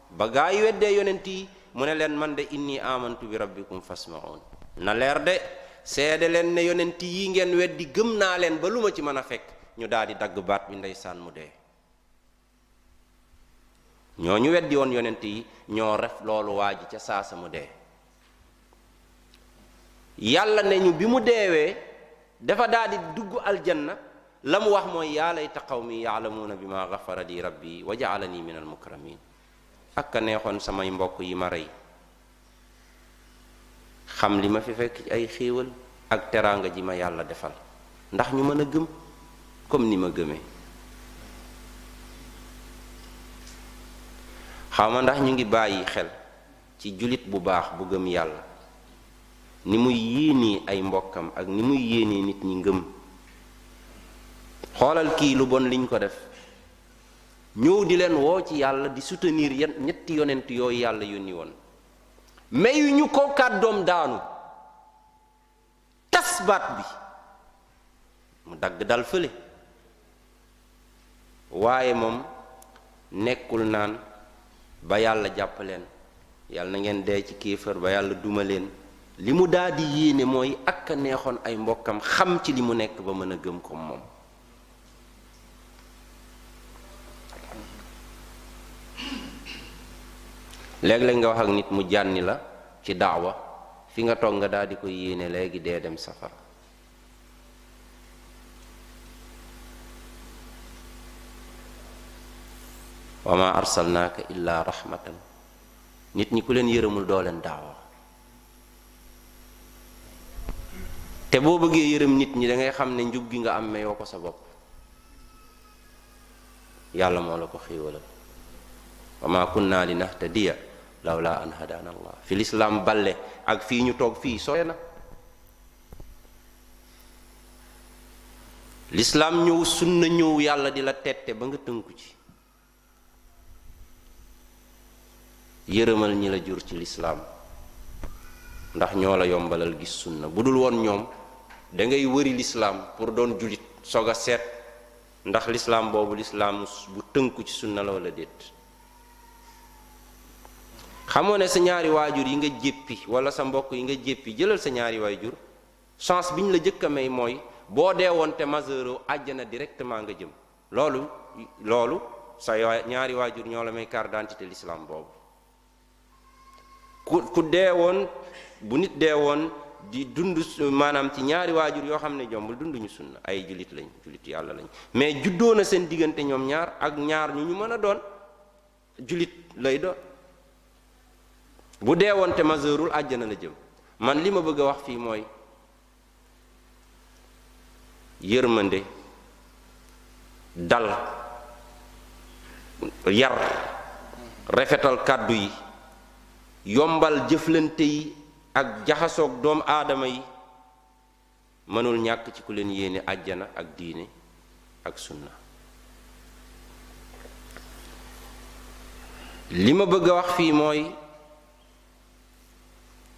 ba gaa yi weddee yonent yi mu ne leen man de inni amantu bi rabbikum fasmaun na leer de seede leen ne yonent yi ngeen weddi gëm naa leen ba lu ma ci mën a fekk ñu daal di dagg baat bi ndeysaan mu dee ñoo ñu weddi woon yonent yi ñoo ref loolu waa ji ca saasa mu dee yàlla ne ñu bi mu deewee dafa daal di dugg aljanna la mu wax mooy yaa layta qawmi yaalamuuna bi ma gafara li rabbi wa jaalani min almukramin ak a neexoon samay mbokk yi ma rey xam li ma fi fekk ci ay xéewal ak teraanga ji ma yàlla defal ndax ñu mën a gëm comme ni ma gëmee xaw ma ndax ñu ngi bàyyi xel ci julit bu baax bu gëm yàlla ni muy yéenee ay mbokkam ak ni muy yéenee nit ñi ngëm xoolal kii lu bon liñ ko def ñëw di leen woo ci yàlla di soutenir yan ñetti yonent yooyu yàlla yónni woon mayuñu ko kàddoom daanu tas baat bi mu dagg dal fële waaye moom nekkul naan ba yàlla jàpp leen yàlla na ngeen dee ci kéefër ba yàlla duma leen li mu daal di yéene mooy ak a neexoon ay mbokkam xam ci li mu nekk ba mën a gëm ko moom léeg-léeg nga wax ak nit mu jànni la ci daawa fi nga toog nga daal di ko yéene léegi dee dem safara wa ma arsalnaaka illa rahmatan nit ñi ku leen yërëmul doo leen daawa te boo bëggee yërëm nit ñi da ngay xam ne njub gi nga am meyoo ko sa bopp yàlla moo la ko xiiwalal wa ma kunna li nahtadiya lawla an hadana allah fi lislaam balle ak fii ñu toog fii sore na lislaam ñëw sunna ñëw yàlla di la tette ba nga tënku ci yërëmal ñi la jur ci lislaam ndax ñoo la yombalal gis sunna bu dul woon ñoom da ngay wëri lislaam pour doon julit soog a seet ndax lislaam boobu lislaam bu tënku ci sunna la wala déet xamoo ne sa ñaari waajur yi nga jéppi wala sa mbokk yi nga jéppi jëlal sa ñaari waajur chance bi ñu la jëkk a may mooy boo dee woon te majeur àjjana directement nga jëm loolu loolu sa waa ñaari waajur ñoo la may carte d'identité l'islam boobu ku ku dee woon bu nit dee woon di dund maanaam ci ñaari waajur yoo xam ne jombul dunduñu sunna ay jullit lañ jullit yàlla lañ mais juddoo na seen diggante ñoom ñaar ak ñaar ñu ñu mën a doon julit lay doon bu dee woon te majeurul àjjana la jëm man li ma bëgg a wax fii mooy yërmande dal yar rafetal kàddu yi yombal jëflante yi ak jaxasoog doom aadama yi mënul ñàkk ci ku leen yéene àjjana ak diine ak sunna li ma bëgg a wax fii mooy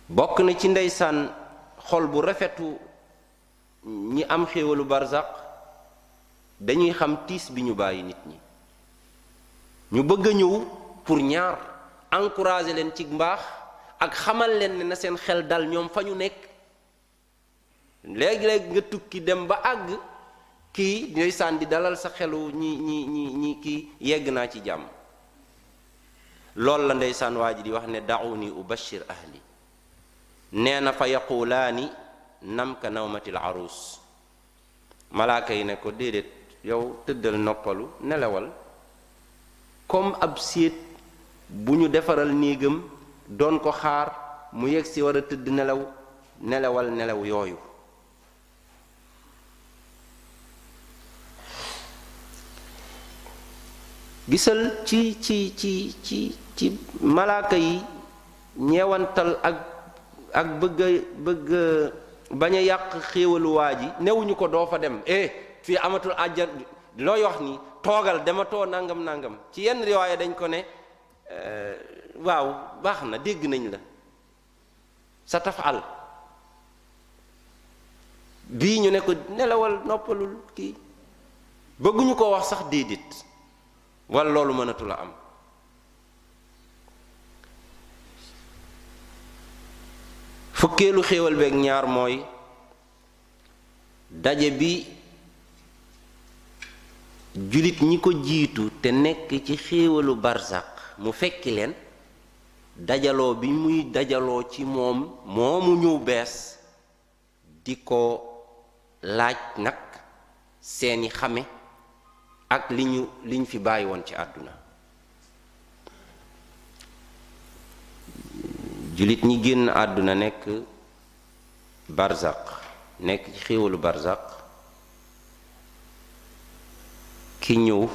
bokk na ci ndeysaan xol bu rafetu ñi am xéewalu barzaq dañuy xam tiis bi ñu bàyyi nit ñi ñu bëgg a ñëw pour ñaar encourager leen ci mbaax ak xamal leen ne na seen xel dal ñoom fa ñu nekk léegi-léegi nga tukki dem ba àgg kii ndeysaan di dalal sa xelu ñi ñi ñi ñi kii yegg naa ci jàmm loolu la ndeysaan waa ji di wax ne dauni ubashir ahli nee na fa yaqulaani nam ka nawmatil arus malaaka yi ne ko déedéet yow tëddal noppalu nelawal comme ab séet bu ñu defaral néegam doon ko xaar mu yegg si war a tëdd nelaw nelawal nelaw yooyu gisal ci ci ci ci ci malaaka yi ñeewantal ak ak bëgg a bëgg bañ a yàq xéewalu waa ji newuñu ko doo fa dem eh fii amatul àjjan looy wax ni toogal dematoo nangam nangam ci yenn riwaaya dañ ko ne eh, waaw baax na dégg nañ la sa tafal bii ñu ne ko nelawal noppalul kii bëgguñu ko wax sax déedéet wala loolu mënatul a am fukkeelu xéewal beeg ñaar mooy daje bi julit ñi ko jiitu te nekk ci xéewalu barzak mu fekki leen dajaloo bi muy dajaloo ci moom moomu ñëw bees di ko laaj nag seeni xame ak li ñu li ñu fi bàyyi woon ci àdduna jullit ñi génn àdduna nekk barzaq nekk ci xéewalu barzaq ki ñëw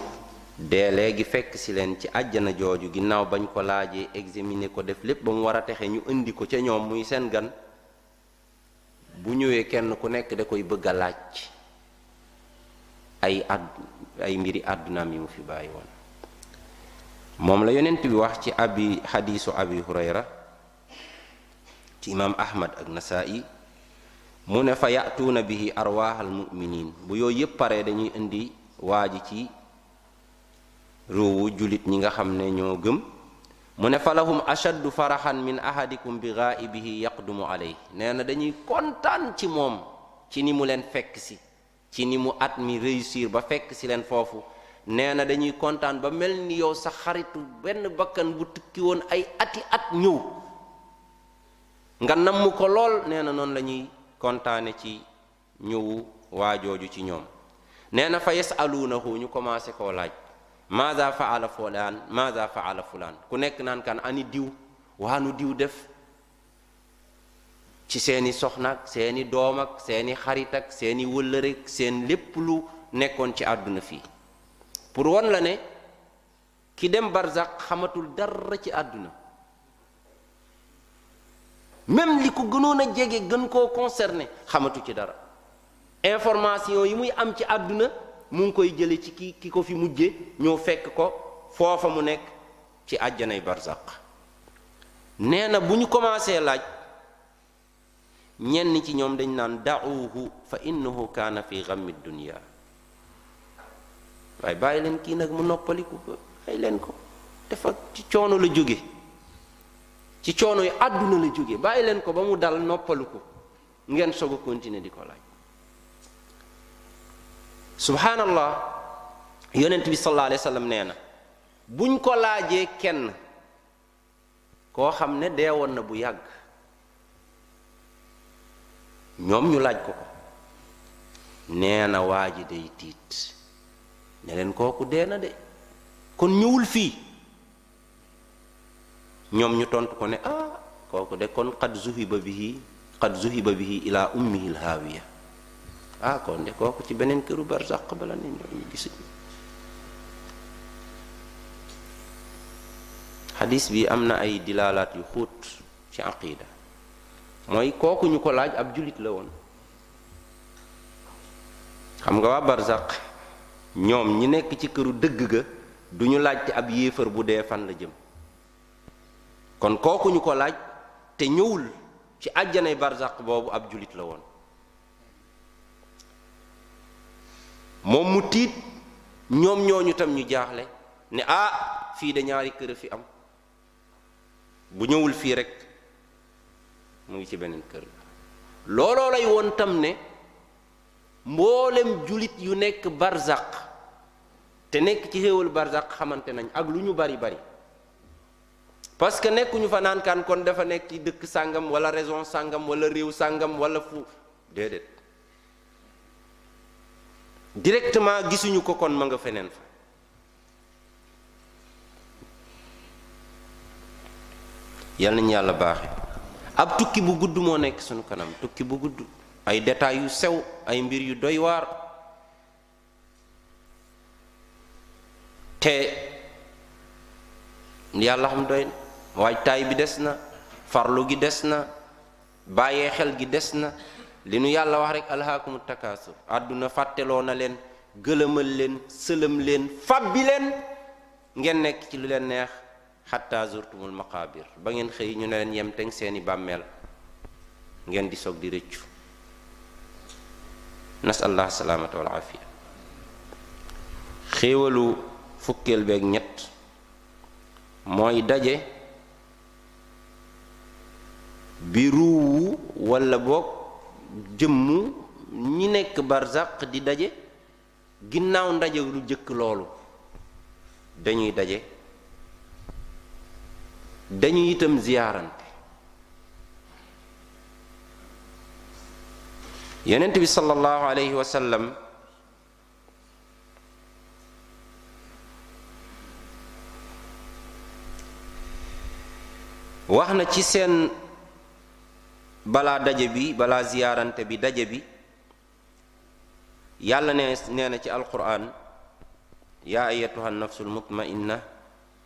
dee léegi fekk si leen ci àjjana jooju ginnaaw bañ ko laajee examiner ko def lépp ba mu war a texe ñu indi ko ca ñoom muy seen gan bu ñëwee kenn ku nekk da koy bëgg a laaj ay ad ay mbiri àddunaam yi mu fi bàyyi woon moom la yonent bi wax ci abi xadiisu abi hurayra ci imaam ahmad ak nasaa'i mu ne fa yatuuna bihi arwaaxal muminin bu yooyu yëpp paree dañuy indi waa ji ci ruuwu jullit ñi nga xam ne ñoo gëm mu ne falahum ashaddu faraxan min ahadikum bi ghaibihi yaqdumu alay nee na dañuy kontaan ci moom ci ni mu leen fekk si ci ni mu at mi réussir ba fekk si leen foofu nee na dañuy kontaan ba mel ni yow sa xaritu benn bakkan bu tukki woon ay ati at ñëw nga namm ko lool nee na noonu la ñuy kontaane ci ñëwu waajooju ci ñoom nee na fa yasaluunahu ñu commencé koo laaj maada faala fulaan maada faala fulaan ku nekk naan kan ani diw waanu diw def ci seeni soxna ak seeni doom ak seeni xarit ak seeni wëllëre ak seen lépp lu nekkoon ci àdduna fii pour won la ne ki dem barzaq xamatul dara ci àdduna même li ko gënoon a jege gën koo concerné xamatu ci dara information yi muy am ci àdduna mu ngi koy jële ci ki ki ko fi mujje ñoo fekk ko foofa mu nekk ci àjjanay barzaq nee na bu ñu commencé laaj ñenn ci ñoom dañ naan daawuhu fa innahu kaana fi gammi dunia waaye bàyyi leen kii nag mu noppaliku ba bàyyi leen ko dafa ci coono la jóge ci coono yi àdduna la jóge bàyyi leen ko ba mu dal noppalu ko ngeen soog a continuer di ko laaj subhanallah yonent bi sallallahu alayhi wa sallam nee na buñ ko laajee kenn koo xam ne deewoon na bu yàgg ñoom ñu laaj ko ko nee na waa ji day tiit ne leen kooku dee na de kon ñëwul fii ñoom ñu tontu ko ne ah kooku de kon xat zuhiba bihi qad zuhiba bihi ila ummihi lhaawiya ah kon de kooku ci beneen këru barzaq bala ne ñooñu gisuñu xadis bi am na ay dilaalaat yu xóot ci aqida mooy kooku ñu ko laaj ab jullit la woon xam nga waa barzaq ñoom ñi nekk ci këru dëgg ga duñu laajte ab yéefar bu dee fan la jëm kon kooku ñu ko laaj te ñëwul ci àjjanay barzaq boobu ab jullit la woon moom mu tiit ñoom ñooñu tam ñu jaaxle ne ah fii de ñaari kër a fi am bu ñëwul fii rek mu ngi ci beneen kër looloo lay woon tam ne mboolem julit yu nekk barzaq te nekk ci xéewal barzaq xamante nañ ak lu ñu bari bari parce que nekkuñu fa naan kan kon dafa nekk ci dëkk sàngam wala raison sàngam wala réew sàngam wala fu déedéet directement gisuñu ko kon ma nga feneen fa yal nañu yàlla baaxe ab tukki bu gudd moo nekk sunu kanam tukki bu gudd ay détails yu sew ay mbir yu doy waar te yàlla xam doy na waajtaay bi des na farlu gi des na bàyyee xel gi des na li nu yàlla wax rek alhaakumu takaasur àdduna fàtteloo na leen gëlëmal leen sëlëm leen fàbbi leen ngeen nekk ci lu leen neex xatta zurtumul maqaabir ba ngeen xëy ñu ne leen yem teg seeni bàmmeel ngeen di soog di rëccu nasallah salaamata wal aafiya xéewalu fukkeel beeg ñett mooy daje bi ruuwu walla boog jëmmu ñi nekk barzaq di daje ginnaaw ndaje lu jëkk loolu dañuy daje dañuy itam ziyaarante yonent bi sallallahu alayhi wa sallam wax na ci seen balaa daje bi balaa ziyaarante bi daje bi yàlla ne nee na ci alquran yaa ayatuha nafsul mutmainna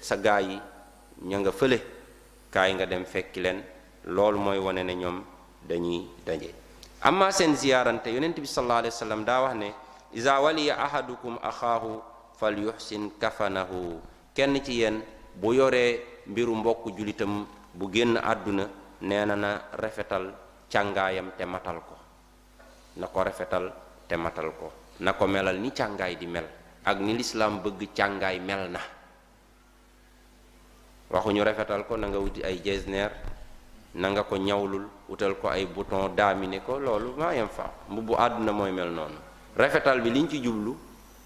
sa gaa yi ña nga fële kaay nga dem fekki leen loolu mooy wane ne ñoom dañuy daje amma seen ziyaarante yonent bi sallallahu alayhi wa sallam daa wax ne iza waliya ahadukum axaahu fal yuxsin kafanahu kenn ci yéen bu yoree mbiru mbokk julitam bu génn àdduna nee na na rafetal càngaayam te matal ko na ko rafetal te matal ko na ko melal ni càngaay di mel ak ni lislaam bëgg càngaay mel na waxuñu rafetal ko na nga wuti ay jesner na nga ko ñawlul wutal ko ay bouton daamine ko loolu maa yem fa mbubbu àdduna mooy mel noonu rafetal bi liñ ci jublu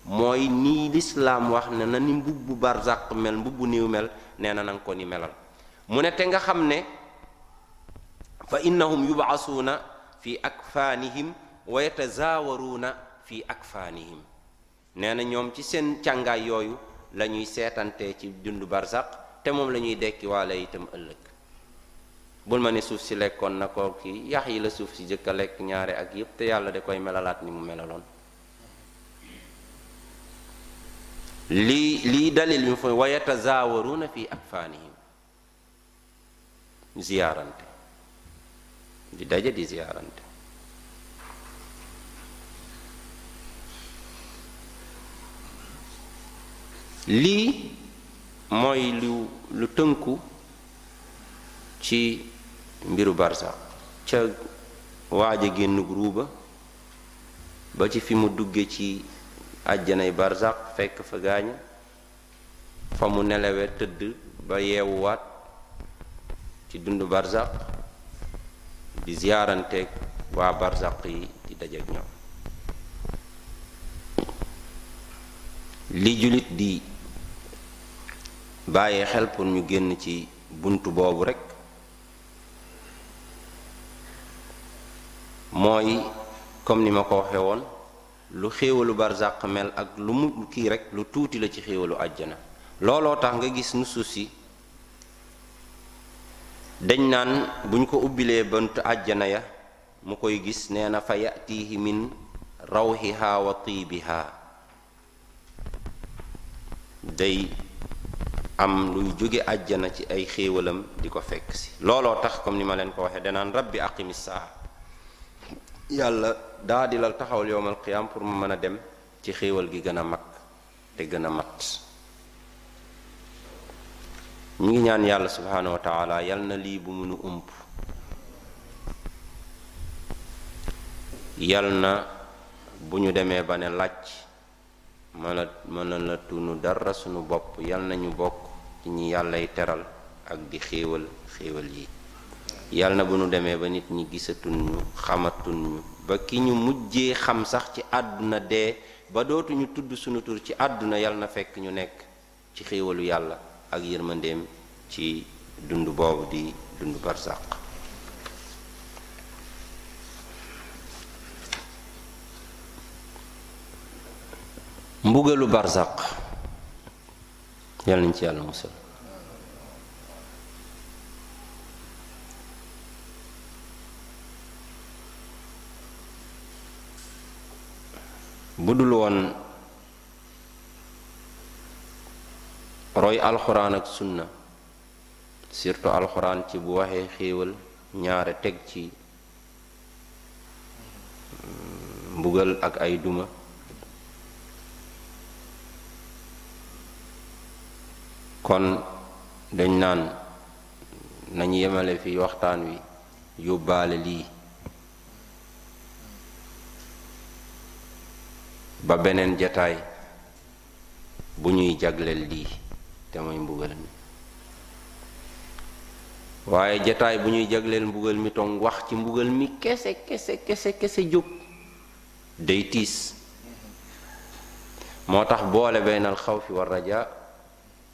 mooy nii lislaam wax ne na ni mbubbu barzaq mel mbubbu niw mel nee na na nga ko ni melal mu ne te nga xam ne fa innahum yubasuuna fi akfaanihim wa yatazaawaruuna fi akfaanihim nee na ñoom ci seen càngaay yooyu la ñuy seetantee ci dund barsaq te moom la ñuy dekki waale itam ëllëg bul ma ne suuf si lekkoon na ko kii yax yi la suuf si jëkk a lekk ñaare ak yépp te yàlla da koy melalaat ni mu melaloon lii lii dalil bi fa wa yatazaawaruuna fi akfaanihim ziyaarante di daje di ziyaarante lii mooy lu lu tënku ci mbiru barsax ca waaja génn ruuba ba ci fi mu dugge ci àjjanay barsax fekk fa gaaña fa mu nelawe tëdd ba yeewuwaat ci dund barzaq di ziyaaranteeg waa barzaq yi di dajeeg ñoom li jullit di bàyyi xel pour ñu génn ci bunt boobu rekk mooy comme ni ma ko waxe woon lu xéewalu barzaq mel ak lu mu kii rek lu tuuti la ci xéewalu àjjana looloo tax nga gis nu suuf si dañ naan bu ñu ko ubbilee bant àjjana ya mu koy gis nee na fa yatihi min rawxiha wa tiibiha day am luy jóge àjjana ci ay xéewalam di ko fekk si looloo tax comme ni ma leen ko waxee danaan rabbi aqimi saa yàlla daa di la taxawal yowmal qiyaam pour mu mën a dem ci xéewal gi gën a mag te gën a mat ñu ngi ñaan yàlla subhaanahu wa taala yal na lii bu munu ump yal na bu ñu demee ba ne làcc mënat mënalatuñu dara sunu bopp yal nañu bokk ci ñi yàllay teral ak di xéewal xéewal yi yal na bu nu demee ba nit ñi gisatun ñu xamatun ñu ba ki ñu mujjee xam sax ci àdduna dee ba dootuñu tudd sunu tur ci àdduna yal na fekk ñu nekk ci xéewalu yàlla ak yërmandeem ci dund boobu di dund barsàq mbugalu barsàq yàlla nañ ci yàlla musal bu dul woon roy alxuraan ak sunna surtout alxuraan ci bu waxee xéewal ñaare teg ci mm, mbugal ak ay duma kon dañ naan nañu yemale fi waxtaan wi yóbbaale lii ba beneen jataay bu ñuy jagleel lii te mooy mbugal mi waaye jataay bu ñuy jagleel mbugal mi tong wax ci mbugal mi kese kese kese kese jóg day tiis moo tax boole baynal xawfi war rajaa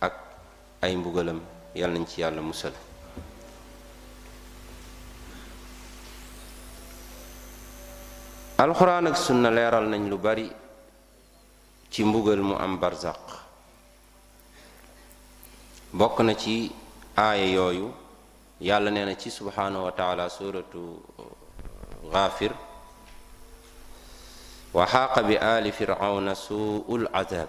ak ay mbugalam yal nañ ci yàlla musal alxuraan ak sunna leeral nañ lu bari ci mbugal mu am barzaq bokk na ci aaya yooyu yàlla nee na ci subhaanahu wa taala suratu gaafir wa xaaqa bi aali firawna suul azab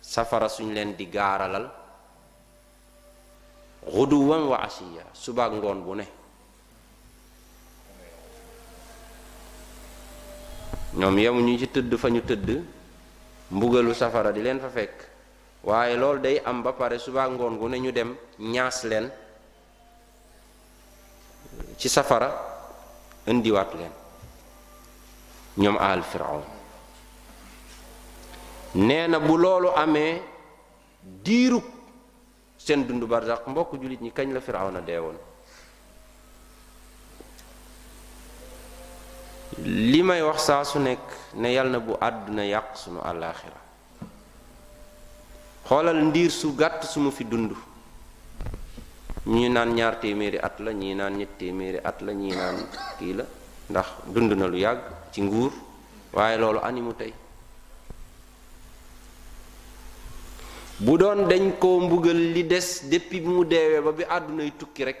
safara suñ leen di gaaralal xuduwan wa asiya subaak ngoon bu ne ñoom yemu ñu ci tëdd fa ñu tëdd mbugalu safara di leen fa fekk waaye loolu day am ba pare subaak ngoon gu ne ñu dem ñaas leen ci safara indiwaat leen ñoom aal firawn nee na bu loolu amee diirug seen dund barzaq mbokk jullit ñi kañ la firawn a dee woon li may wax saa su nekk ne yàlla na bu àdduna yàq sunu àllaaxira xoolal ndiir su gàtt su mu fi dund ñii naan ñaar téeméeri at la ñii naan ñett téeméeri at la ñii naan kii la ndax dund na lu yàgg ci nguur waaye loolu animu tey bu doon dañ koo mbugal li des depuis bi mu deewee ba bi àddunay tukki rek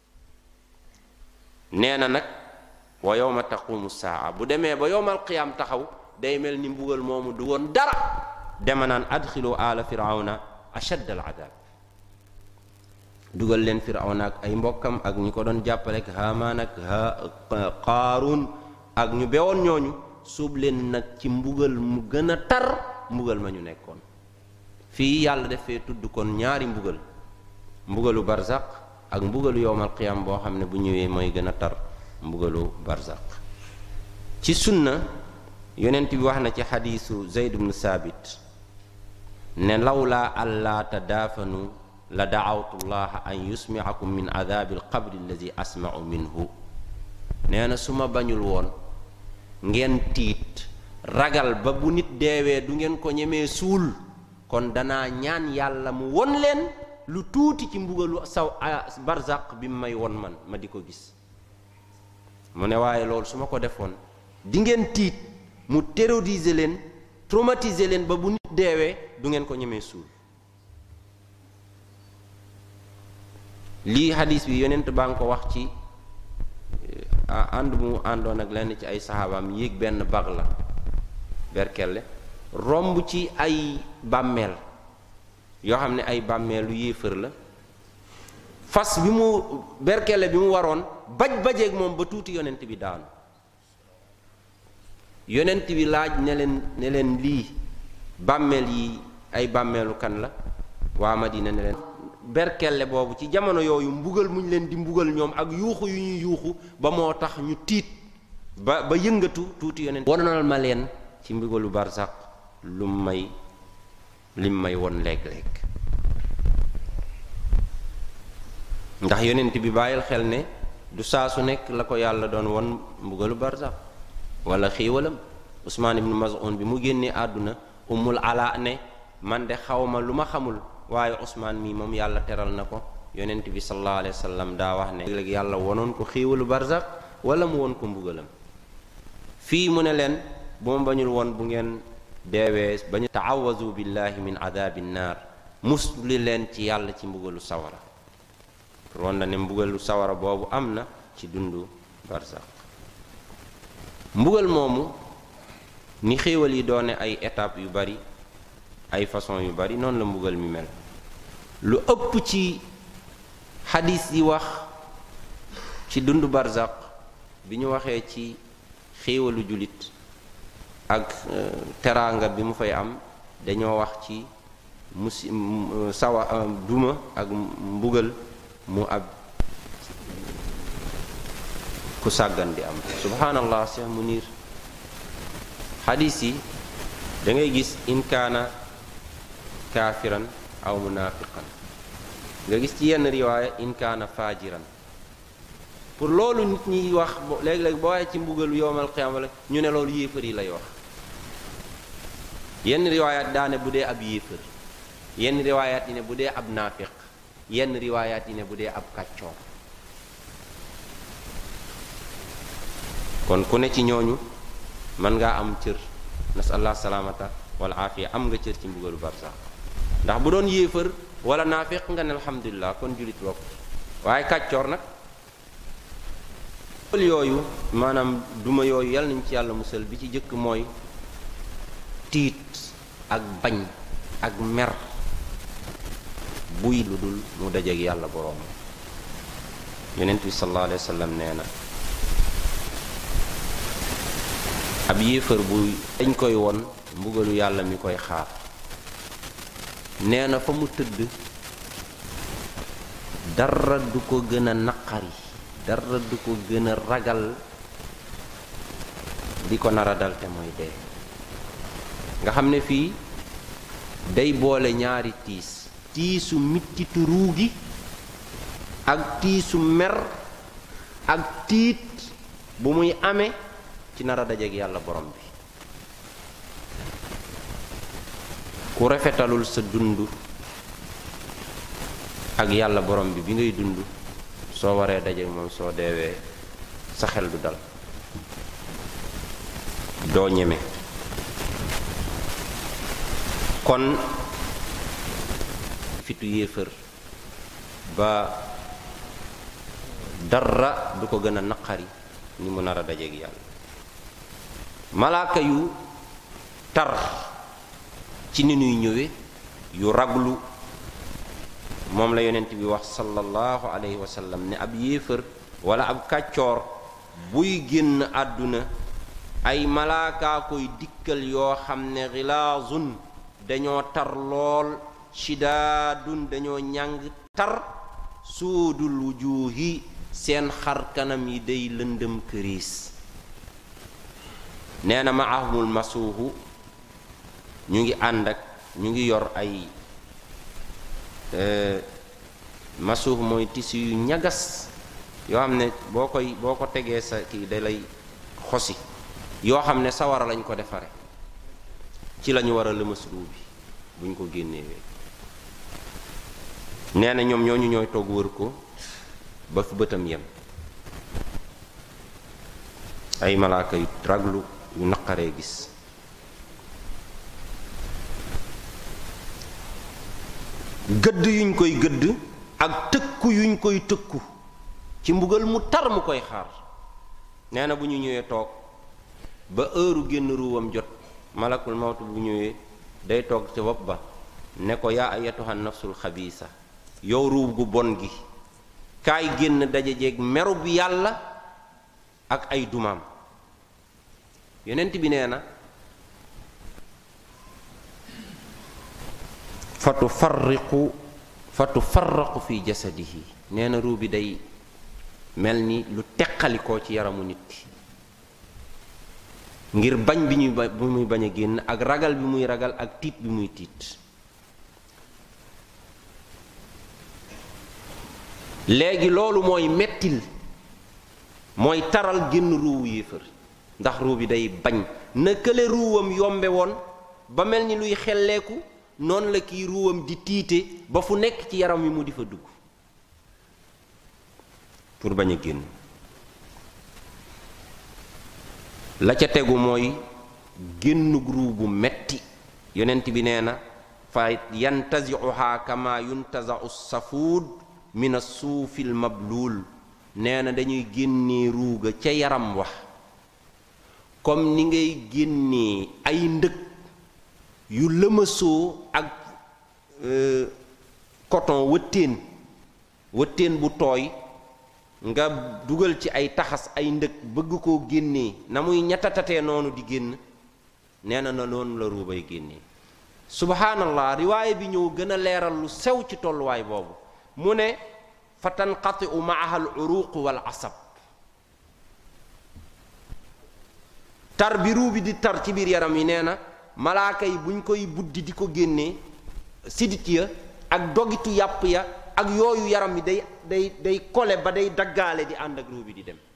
nee na nag wa yawma taqumu saa bu demee ba yowmal qiyaam taxaw day mel ni mbugal moomu du woon dara dema naan adxilu ala firawna ashadd al adab dugal leen firawna ak ay mbokkam ak ñi ko doon jàppale ak haamaan ak qaarun ak ñu bewoon ñooñu suub leen nag ci mbugal mu gën a tar mbugal ma ñu nekkoon fii yàlla def fee tudd kon ñaari mbugal mbugalu barzaq ak mbugalu yowmal qiyam boo xam ne bu ñëwee mooy gën a tar mbugalu barzaq ci sunna yonent bi wax na ci xadiisu zeyd bnu saabit ne lawlaa allaa tadaafanu la daawtu llaha an yusmiakum min adaabi alqabri alladi asmau minhu nee na su ma bañul woon ngeen tiit ragal ba bu nit deewee du ngeen ko ñemee suul kon danaa ñaan yàlla mu won leen lu tuuti ci mbugalu saw barzaq bi may won man ma di ko gis mu ne waaye loolu su ma ko defoon di ngeen tiit mu terroriser leen traumatiser leen ba bu nit deewee du ngeen ko ñemee suul lii xadis bi yonent baa ngi ko wax ci eh, ànd bu mu àndoon ak lenn ci ay saxaabaam yéeg benn bag la berkelle romb ci ay bàmmeel yoo xam ne ay bàmmeelu yéefër la fas bi mu berkelle bi mu waroon baj bajeeg moom ba tuuti yonent bi daanu yonent bi laaj ne leen ne leen lii bàmmeel yi ay bàmmeelu kan la waa Madina ne leen berkelle boobu ci jamono yooyu mbugal muñ leen di mbugal ñoom ak yuuxu yu ñuy yuuxu ba moo tax ñu tiit ba ba yëngatu tuuti yonent wonal ma leen ci mbugalu barzaq lu may lim may won léeg-léeg ndax yonent bi bàyyil xel ne du saa su nekk la ko yàlla doon won mbugalu barsax wala xiiwalam Usmaan ibnu Maz'un bi mu génnee àdduna umul ala ne man de xawma lu ma xamul waaye Usmaan mii moom yàlla teral na ko yonent bi sallallahu alayhi wa sallam daa wax ne léeg-léeg yàlla wonoon ko xiiwalu barsax wala mu won ko mbugalam fii mu ne leen bu ma bañul woon bu ngeen deewee ba ñu taawazu billahi min adabi nnaar musli leen ci yàlla ci mbugalu sawara roon na ne mbugalu sawara boobu am na ci dundu barsax mbugal moomu ni xéewal yi doone ay étape yu bari ay façon yu bari noonu la mbugal mi mel lu ëpp ci xadis yi wax ci dund barzaq bi ñu waxee ci xéewalu jullit ak euh, teraanga bi mu fay am dañoo wax ci musi euh, sawa euh, duma ak mbugal mu ab ku sàggan di am subhaanallah Cheikh Munir xadis yi da gis in kaafiran aw munaafiqan nga gis ci yenn riwaaya in kaana faajiran pour loolu nit ñi wax léeg-léeg boo waaye ci mbugalu yowmal qiyaam wala ñu ne loolu yéefar yi lay wax yenn riwaayaat daane bu dee ab yéefar yenn riwaayaat yi ne bu dee ab naafiq yenn riwaayaat yi ne bu dee ab kàccoor kon ku ne ci ñooñu mën ngaa am cër nasallah salaamata wal aafiya am nga cër ci mbugalu barsax ndax bu doon yéefar wala naafeq nga ne alhamdulilah kon julit bokk waaye kàccoor nag mbugal yooyu maanaam duma yooyu yàlla nañ ci yàlla musal bi ci jëkk mooy tiit ak bañ ak mer buy lu dul mu dajeeg yàlla boroom yonent bi sallallahu alayhi wa sallam nee na ab yéefar bu dañ koy won mbugalu yàlla mi koy xaar nee na fa mu tëdd dara du ko gën a naqari dara du ko gën a ragal di ko nar a dal te mooy dee nga xam ne fii day boole ñaari tiis tiisu mittitu ruu gi ak tiisu mer ak tiit bu muy amee ci nar a dajeek yàlla borom bi ku rafetalul sa dund ak yàlla borom bi bi ngay dund soo waree daje moom soo deewee sa xel du dal doo ñeme kon fitu yéefër ba dara du ko gën a naqari ni mu nar a dajeeg yàlla malaaka yu tar ci ni nuy ñëwe yu raglu moom la yonent bi wax sallallahu alayhi wa sallam ne ab yéefar wala ab kàccoor buy génn àdduna ay malaakaa koy dikkal yoo xam ne xilaazun dañoo tar lool shidaadun dañoo ñàng tar suudul wujuuhi seen xar kanam yi day lëndëm këriis nee na ma ahumul masuuhu ñu ngi ànd ak ñu ngi yor ay masuuhu mooy tissu yu ñagas yoo xam ne boo koy boo ko tegee sa kii da lay xosi yoo xam ne sawara lañ ko defare ci lañu war a lëmas ruu bi bu ñu ko génnewee nee na ñoom ñooñu ñooy toog wër ko ba fi bëtam yem ay malaaka yu raglu yu naqaree gis gëdd yuñ koy gëdd ak tëkku yuñ koy tëkku ci mbugal mu tar mu koy xaar nee na bu ñu ñëwee toog ba heure génn ruuwam jot malakul mawtu bu ñëwee day toog ca bopp ba ne ko yaa ayatuha nafsul xabiisa yow ruub gu bon gi kaay génn daje jeeg meru bi yàlla ak ay dumaam yonent bi nee na fa tufarriqu fa tufarraqu fi jasadihi nee na ruu bi day mel ni lu teqalikoo ci yaramu nit ki ngir bañ bi ñuy bi muy bañ a génn ak ragal bi muy ragal ak tiit bi muy tiit léegi loolu mooy mettil mooy taral génn ruuwu yéefar ndax ruu bi day bañ na kële ruuwam yombe woon ba mel ni luy xelleeku noonu la kii ruuwam di tiite ba fu nekk ci yaram wi mu di fa dugg pour bañ a génn la ca tegu mooy génnug ruu bu metti yonent bi nee na fa yantaziuha kama yuntazau safuud min assuufi lmabluul nee na dañuy génnee ruuga ca yaram wax comme ni ngay génnee ay ndëkk yu lëmasoo ak euh, coton wëttéen wëttéen bu tooy nga dugal ci ay taxas ay ndëkk bëgg koo génnee na muy ñettatatee noonu di génn nee na na noonu la ruubay génnee subhaanallah riwaaya bi ñëw gën a leeral lu sew ci tolluwaay boobu mu ne fa tanqati u maaha al uruq wal asab tar bi ruu bi di tar ci biir yaram yi nee na malaaka yi buñ koy buddi di ko génnee sidit ya ak dogitu yàpp ya ak yooyu yaram yi day day day kole ba day daggaale di ànd ak ruu bi di dem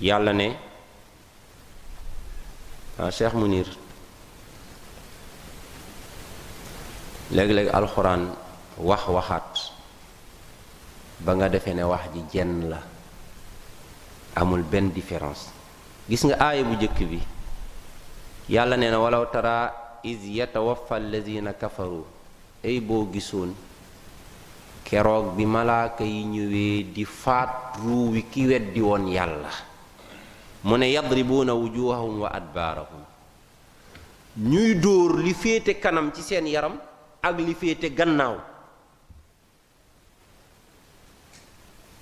yàlla ne waaw Cheikh Munir léegi-léegi alxuraan wax waxaat ba nga defee ne wax ji jenn la amul benn différence gis nga aaya bu jëkk bi yàlla nee na walaw tara is yatawaffa alladina kafaru ay boo gisoon keroog bi malaaka yi ñëwee di faat ruuwi ki weddi woon yàlla mu ne yadribuuna wujuhahum wa adbaarahum ñuy dóor li féete kanam ci seen yaram ak li féete gannaaw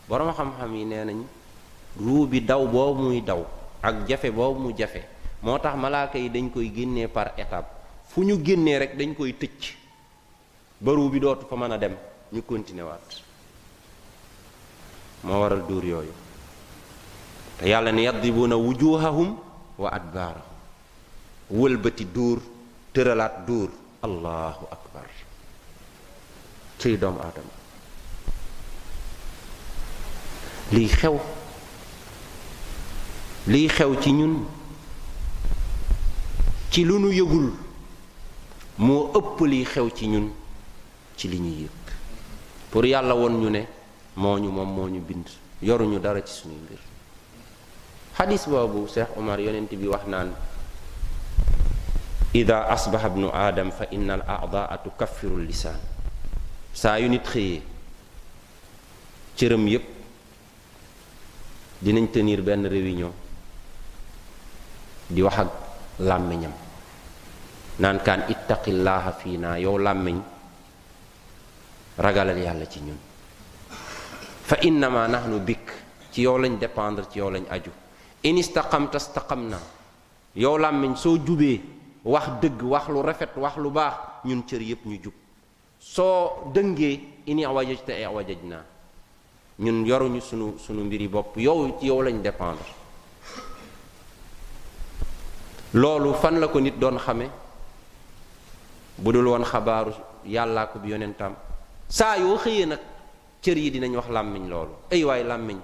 boroom xam-xam yi nee nañ ruu bi daw boobu muy daw ak jafe boobu mu jafe moo tax malaaka yi dañ koy génnee par étape fu ñu génnee rek dañ koy tëcc ba ruu bi dootu fa mën a dem ñu continuer waat moo waral dóor yooyu te yàlla ne yadribuuna wujuhahum wa adbaarahum wëlbati duur tëralaat duur allahu akbar ciy doomu aadama liy xew liy xew ci ñun ci lu nu yëgul moo ëpp liy xew ci ñun ci li ñuy yëg pour yàlla woon ñu ne moo ñu moom moo ñu bind yoruñu dara ci suñuy mbir xadis boobu Cheikh Omar yonent bi wax naan ida asbaha bnu aadam fa inna al aadaa tukaffiru lisaan saa yu nit xëyee cëram yépp dinañ tenir benn réunion di wax ak làmmiñam naan kaan ittaqillaaha fii naa yow làmmiñ ragalal yàlla ci ñun fa innama nahnu bik ci yow lañ dépendre ci yow lañ aju in istaqamta staqamna yow làmmiñ soo jubee wax dëgg wax lu rafet wax lu baax ñun cër yépp ñu jub soo dëngee ini wajajta e wajaj naa ñun yoruñu sunu sunu mbiri bopp yow ci yow lañ dépendre loolu fan la ko nit doon xame bu dul woon xabaaru yàllaa ko bi yonentam saa yoo xëyee nag cër yi dinañ wax làmmiñ loolu ay waay làmmiñ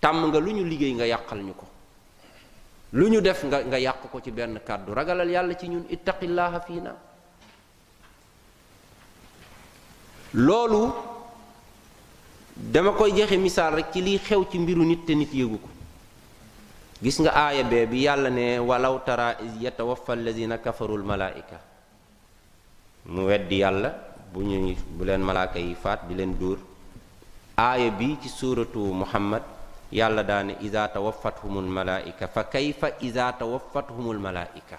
tàmm nga lu ñu liggéey nga yàqal ñu ko lu ñu def nga nga yàq ko ci benn kàddu ragalal yàlla ci ñun ittaqillaha fii na loolu dama koy joxe misaal rek ci liy xew ci mbiru nit te nit yëgu ko gis nga aaya bee bi yàlla ne walaw tara is yatawaffa alladina kafaru almalaika mu weddi yàlla bu ñuy bu leen malaaka yi faat di leen dóor aaya bi ci suuratu muhammad yàlla daane ida tawafathum almalaika fa kayfa ida tawafathum almalaika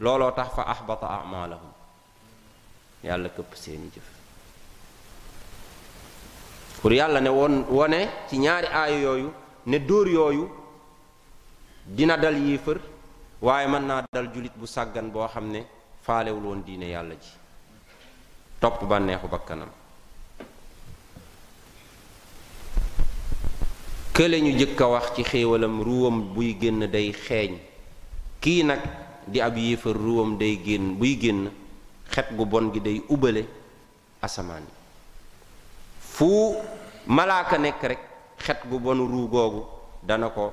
looloo tax fa ahbata amalahum yàlla këpp seeni jëf pour yàlla ne woon wone ci ñaari aaya yooyu ne dóor yooyu dina dal yéefër waaye mën naa dal jullit bu sàggan boo xam ne faalewul woon diine yàlla ji topp bànneexu bakkanam kële ñu jëkk a wax ci xéewalam ruwam buy génn day xeeñ kii nag di ab yéefar ruwam day génn buy génn xet gu bon gi day ubale asamaan yi fu malaaka nekk rekk xet gu bonu ruu googu dana ko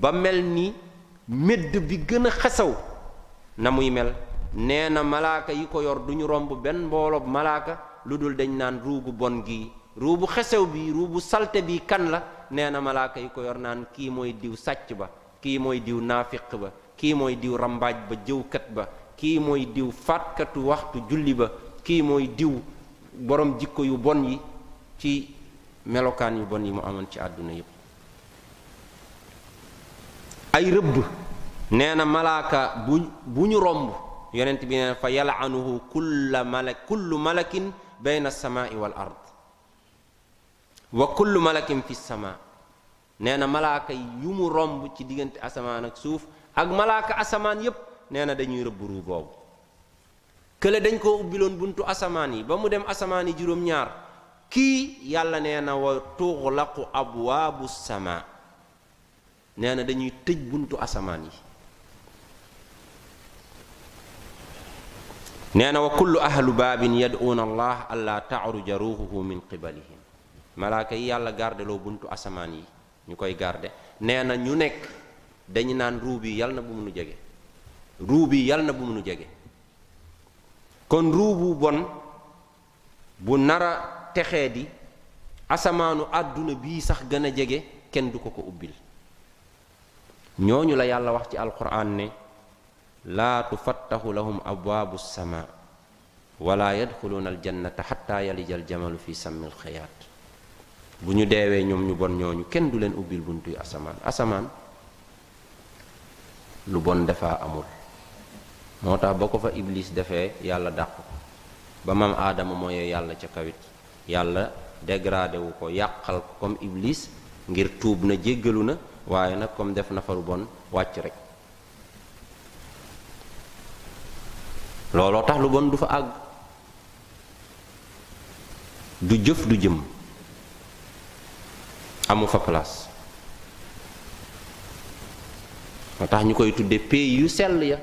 ba mel ni médd bi gën a xesaw na muy mel nee na malaaka yi ko yor duñu romb benn mbooloob malaaka lu dul dañ naan ruu bu bon gii ruu bu xesew bi ruu bu salte bi kan la nee na malaaka yi ko yor naan kii mooy diw sàcc ba kii mooy diw naafiq ba kii mooy diw rambaaj ba jëwkat ba kii mooy diw faatkatu waxtu julli ba kii mooy diw borom jikko yu bon yi ci melokaan yu bon yi mu amoon ci àdduna yépp ay rëbb nee na malaaka bu bu ñu romb yonent bi nee na fa yalaanuhu kulla malak kullu malakin bayna alsamaai wal ard wa kullu malakin fi sama nee na malaaka yu mu romb ci diggante asamaan ak suuf ak malaaka asamaan yépp nee na dañuy rëbb ruu boobu kële dañ koo ubbiloon buntu asamaan yi ba mu dem asamaan yi juróom-ñaar kii yàlla nee na wa tuxlaqu abwaabu sama nee na dañuy tëj buntu asamaan yi nee na wa kullu ahlu baabin yad'uuna allah allaa taaruja ruuhuhu min qibalihim malaaka yi yàlla gardeloo buntu asamaan yi ñu koy garde nee na ñu nekk dañu naan ruu bi yal na bu mu nu jege ruu bi yal na bu mu nu jege kon ruu bu bon bu nara texee di asamaanu àdduna bii sax gën a jege kenn du ko ko ubbil ñooñu la yàlla wax ci alquran ne laa tufattahu lahum abwaabu sama wala yadxuluuna al jannata xatta yalija al jamalu fi sammi al xiyaat bu ñu deewee ñoom ñu bon ñooñu kenn du leen ubbil buntuy asamaan asamaan lu bon dafa amul moo tax ba ko fa iblis defee yàlla dàq ko ba maam aadama mooy yàlla ca kawit yàlla dégradé wu ko yàqal ko comme iblis ngir tuub na jéggalu na waaye nag comme def na fa lu bon wàcc rek looloo tax lu bon du fa àgg du jëf du jëm amu fa place moo tax ñu koy tudde pays yu sell ya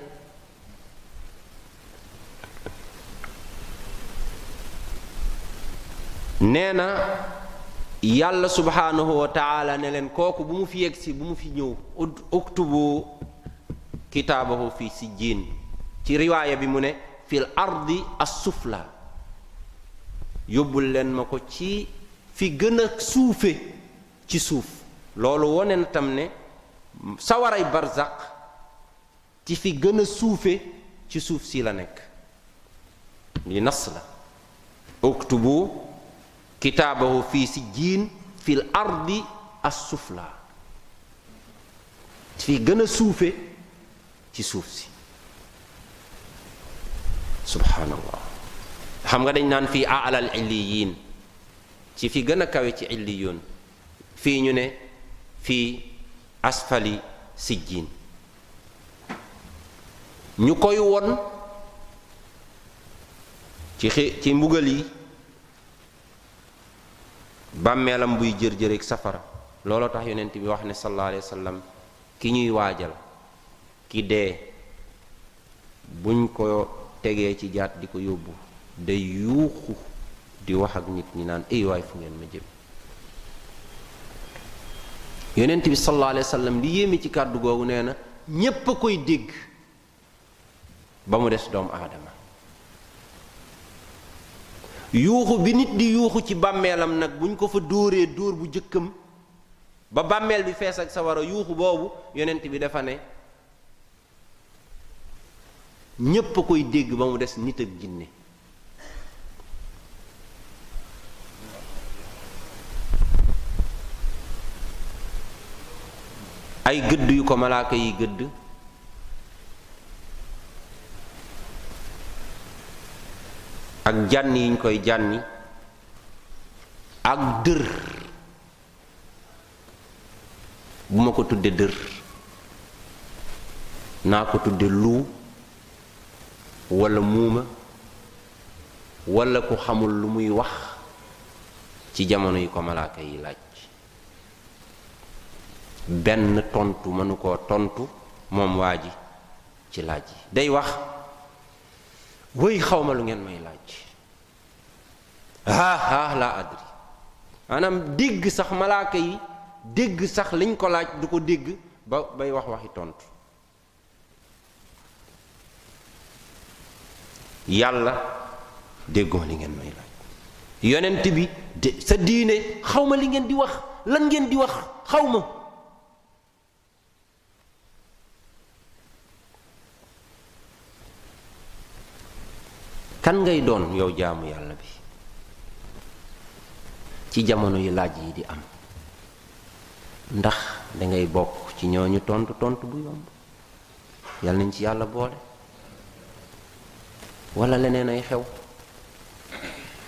nee na yàlla subhaanahu wa taala ne leen kooku bu mu fi yegg si bu mu fi ñëw uktubu kitaabahu fi sijjiin ci riwaaya bi mu ne fil ardi assufla yóbbul leen ma ko ci fi gën a suufe ci suuf loolu wone na tam ne sawaray barzaq ci fi gën a suufe ci suuf si la nekk li nas la uktubu kitaabahu fii si jiin fil ardi as sufla fi gën a suufe ci suuf si subhanallah xam nga dañ naan fii aalal illiyin ci fi gën a kawe ci illiyoon fii ñu ne fii asfali sijjiin ñu koy won ci xi ci mbugal yi bàmmeelam buy jër-jëreeg safara looloo tax yonent bi wax ne sallallahu alayhi wa sallam ki ñuy waajal ki dee buñ ko tegee ci jaat di ko yóbbu day yuuxu di wax ak nit ñi naan ay waay fu ngeen ma jëm yonent bi sallallahu alayhi wa sallam li yéeme ci kàddu googu nee na ñépp a koy dégg ba mu des doomu aadama yuuxu bi nit di yuuxu ci bàmmeelam nag buñ ko fa dóoree dóor bu jëkkam ba bàmmeel bi fees ak sawara yuuxu boobu yonent bi dafa ne ñépp a koy dégg ba mu des nit ak jinne ay gëdd yu ko malaaka yi gëdd ak jànni yi ñu koy jànni ak dër bu ma ko tudde dër naa ko tudde luu walla muuma walla ku xamul lu muy wax ci jamono yi ko malaaka yi laaj benn tontu mënu koo tontu moom waa ji ci laaj yi day wax wëy xawma lu ngeen may laaj haa haa laa adri maanaam dégg sax malaaka yi dégg sax liñ ko laaj du ko dégg ba bay wax waxi tontu yàlla déggoo li ngeen may laaj yonent bi de sa diine xaw ma li ngeen di wax lan ngeen di wax xaw ma kan ngay doon yow jaamu yàlla bi ci jamono yu laaj yi di am ndax dangay bokk ci ñooñu tontu tontu bu yomb yal nañ ci yàlla boole wala leneen ay xew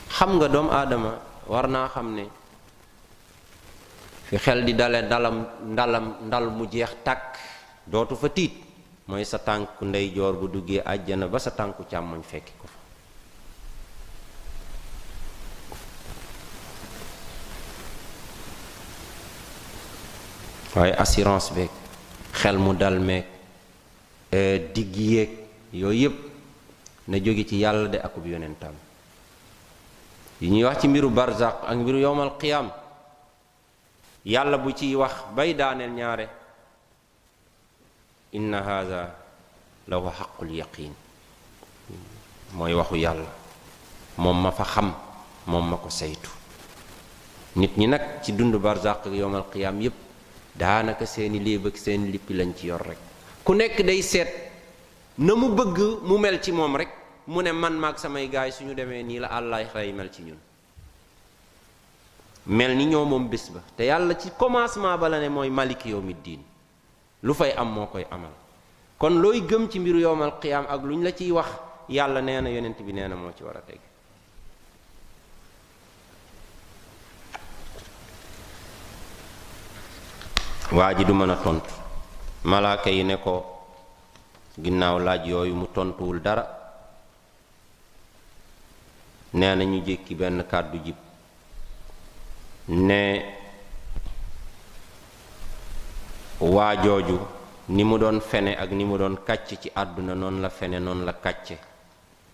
xam nga doomu aadama war naa xam ne fi xel di dale ndalam ndalam ndal mu jeex tàkk dootu fa tiit mooy sa tànku ndeyjoor bu duggee àjjana ba sa tànku càmmoñ fekki ko fa waaye assurance beeg xel mu dal meeg digg yéeg yooyu yépp na jóge ci yàlla de akub yonentam yi ñuy wax ci mbiru barzaq ak mbiru yowmal qiyaam yàlla bu ciy wax bay daaneel ñaare inna haada la wa xaqul yaqin mooy waxu yàlla moom ma fa xam moom ma ko saytu nit ñi nag ci dund barzaq ak yowmal qiyaam yépp daanaka seeni léeb ak seeni lippi lañ ci yor rek ku nekk day seet na mu bëgg mu mel ci moom rek mu ne man maag samay gaay suñu demee nii la àllaay xaray mel ci ñun mel ni ñoo moom bés ba te yàlla ci commencement ba la ne mooy malik yawmi diin lu fay am moo koy amal kon looy gëm ci mbiru yowmal qiyaam ak lu ñu la ciy wax yàlla nee na yonent bi nee na moo ci war a teg waa ji du mën a tontu malaaka yi ne ko ginnaaw laaj yooyu mu tontuwul dara nee na ñu jékki benn kàddu jib ne waa jooju ni mu doon fene ak ni mu doon kàcc ci àdduna noonu la fene noonu la kàcce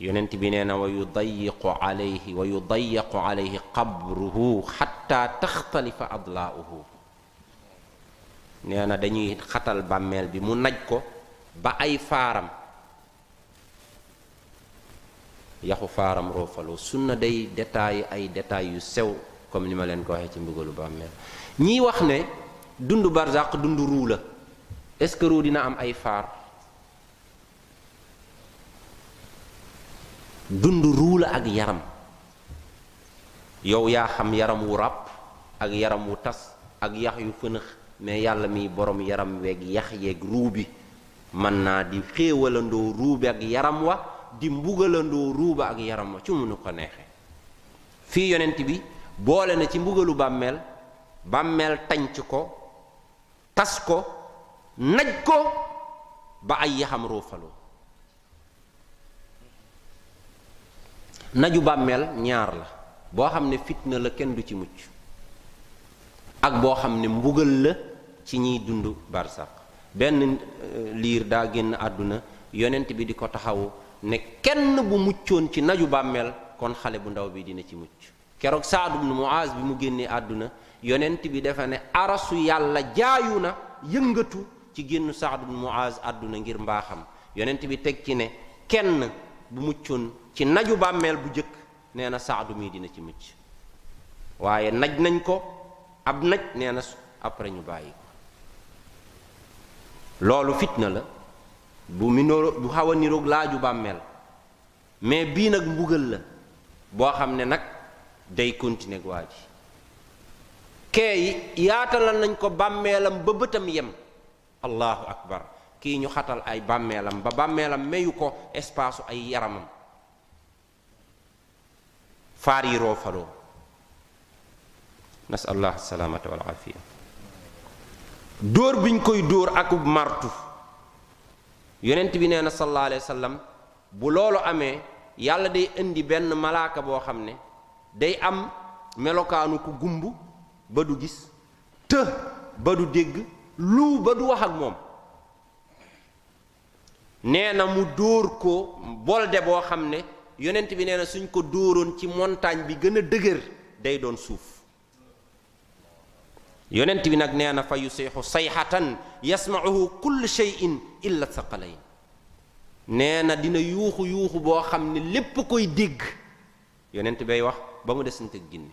yonent bi nee na wa yudayiqu alayhi wa yudayaqu alayhi qabruhu xatta taxtalifa adlaauhu nee na dañuy xatal bàmmeel bi mu naj ko ba ay faaram yaxu faaram roofaloo sunna day détail ay détails yu sew comme ni ma leen ko waxee ci mbugalu bàmmeel ñii wax ne dund barzaq dund ruu la est-ce que ruu dina am ay faar dund ruu la ak yaram yow yaa xam yaram wu ràpp ak yaram wu tas ak yax yu fënëx mais yàlla mi borom yaram weeg yax yeeg ruu bi mën naa di xéewalandoo ruu bi ak yaram wa di mbugalandoo ruu ba ak yaram wa ci mu nu ko neexee fii yonent bi boole na ci mbugalu bàmmeel bàmmeel tanc ko tas ko naj ko ba ay yaxam roofaloo naju bàmmeel ñaar la boo xam ne fitna la kenn du ci mucc ak boo xam ne mbugal la ci ñiy dund barsax benn euh, liir daa génn àdduna yonent bi di ko taxawu ne kenn bu muccoon ci naju bàmmeel kon xale bu ndaw bi dina ci mucc keroog Saad ibnu Muaz bi mu génnee àdduna yonent bi dafa ne arasu yàlla jaayu na yëngatu ci génn Saad ibnu Muaz àdduna ngir mbaaxam yonent bi teg ci ne kenn bu muccoon ci naju bàmmeel bu jëkk nee na Saadu mii dina ci mucc waaye naj nañ ko ab naj nee na après ñu bàyyi ko loolu fitna la bu minoo bu xaw a niroog laaju bàmmeel mais bii nag mbugal la boo xam ne nag day continuer ak waa ji kee yaatalal nañ ko bàmmeelam ba bëtam yem allahu akbar kii ñu xatal ay bàmmeelam ba bàmmeelam meyu ko espace ay yaramam faar yi roofaloo nasallah salaamata wal afiya dóor biñ koy dóor akub martu yonent bi nee na sallallahu alayhi wa sallam bu loolu amee yàlla day indi benn malaaka boo xam ne day am melokaanu ku gumb ba du gis të ba du dégg lu ba du wax ak moom nee na mu dóor ko bolde boo xam ne yonent bi nee na suñ ko dóoroon ci montagne bi gën a dëgër day doon suuf yonent bi nag nee na fa yusiixu sayxatan yasmauhu kullu cheyin illa saqalayn nee na dina yuuxu yuuxu boo xam ne lépp koy dégg yonent bay wax ba mu des nit ak ginne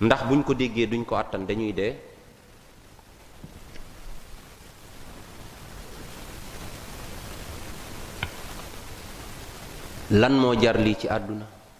ndax buñ ko déggee duñ ko àttan dañuy dee lan moo jar lii ci àdduna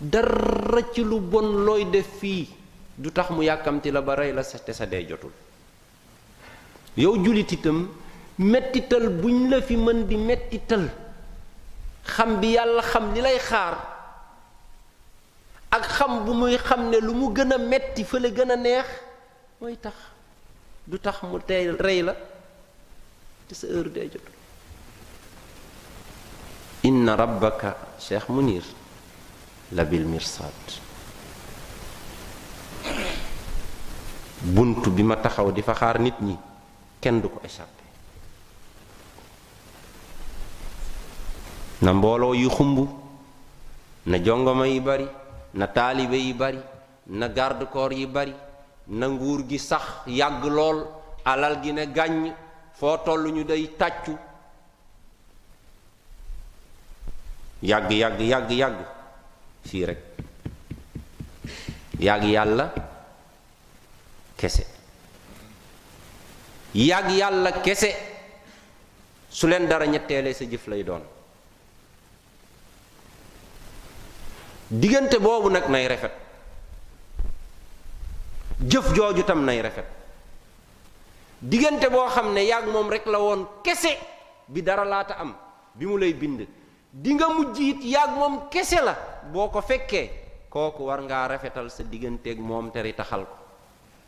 dara ci lu bon looy def fii du tax mu yàkkamti la ba rey la sa te sa dee jotul yow jullit itam mettital buñ la fi mën di mettital xam bi yàlla xam li lay xaar ak xam bu muy xam ne lu mu gën a metti fa la gën a neex mooy tax du tax mu tey rey la te sa heure dee jot inna rabbaka cheikh munir la bil mirsad bunt bi ma taxaw di fa xaar nit ñi kenn du ko échappé na mbooloo yu xumb na jongoma yi bari na taalibe yi bari na garde corps yi bari na nguur gi sax yàgg lool alal gi ne gàññ foo toll ñu day tàccu yàgg yàgg yàgg yàgg fii rek yàgg yàlla kese yàgg yàlla kese su leen dara ñetteelee sa jëf lay doon diggante boobu nag nay rafet jëf jooju tam nay rafet diggante boo xam ne yàgg moom rek la woon kese bi dara laata am bi mu lay bind di nga mujj it yàgg moom kese la boo ko fekkee kooku war ngaa rafetal sa digganteeg moom te ri taxal ko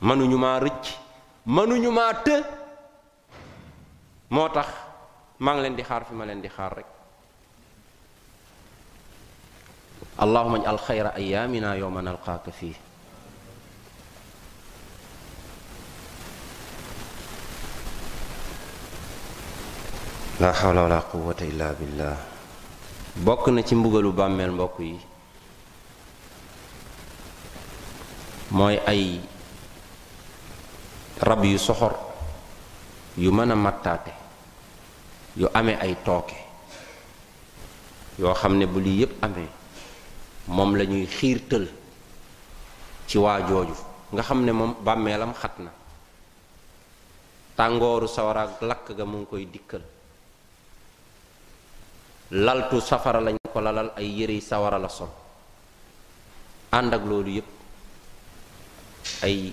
manuñu maa rëcc manuñu maa të moo tax maa ngi leen di xaar fi ma leen di xaar rek allahuma al xayra ayaamina yowma nalqaaka fii la hawla wala quwwata illa billah bokk na ci mbugalu bàmmeel mbokk yi mooy ay rab yu soxor yu mën a mattaate yu amee ay tooke yoo xam ne bu lii yépp amee moom la ñuy xiirtal ci waa jooju nga xam ne moom bàmmeelam xat na tàngooru sawara ak lakk ga mu ngi koy dikkal laltu safara lañ ko lalal ay yére yi sawara la sol ànd ak loolu yépp ay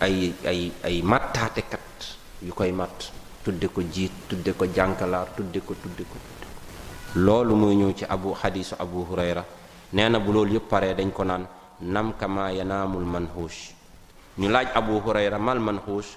ay ay ay màttaatekat yu koy màtt tudde ko jiit tudde ko jànkalaar tudde ko tudde ko tudde ko loolu mooy ñëw ci abu xadiisu abu hurayra nee na bu loolu yëpp paree dañ ko naan nam kama yanaamul manhuush ñu laaj abu hurayra mal manhuush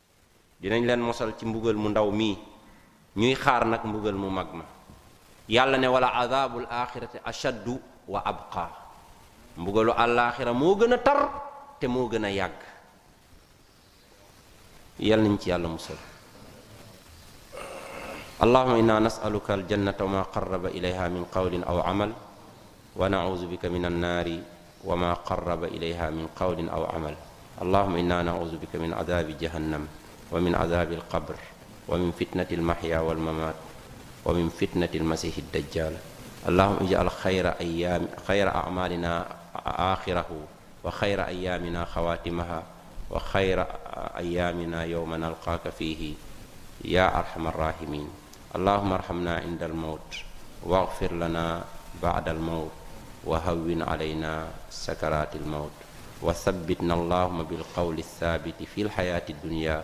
dinañ leen mosal ci mbugal mu ndaw mii ñuy xaar nag mbugal mu mag ma yàlla ne wala azabul axirati ashaddu wa abqa mbugalu àllaaxira moo gën a tar te moo gën a yàgg yàlla nañ ci yàlla musal allahuma inna nasaluka aljannata wa ma qarraba ilayha min qawlin aw amal ونعوذ بك من النار وما قرب إليها من قول أو عمل اللهم إنا نعوذ بك من عذاب جهنم ومن عذاب القبر ومن فتنة المحيا والممات ومن فتنة المسيح الدجال اللهم اجعل خير أيام خير أعمالنا آخره وخير أيامنا خواتمها وخير أيامنا يوم نلقاك فيه يا أرحم الراحمين اللهم ارحمنا عند الموت واغفر لنا بعد الموت وهون علينا سكرات الموت وثبتنا اللهم بالقول الثابت في الحياة الدنيا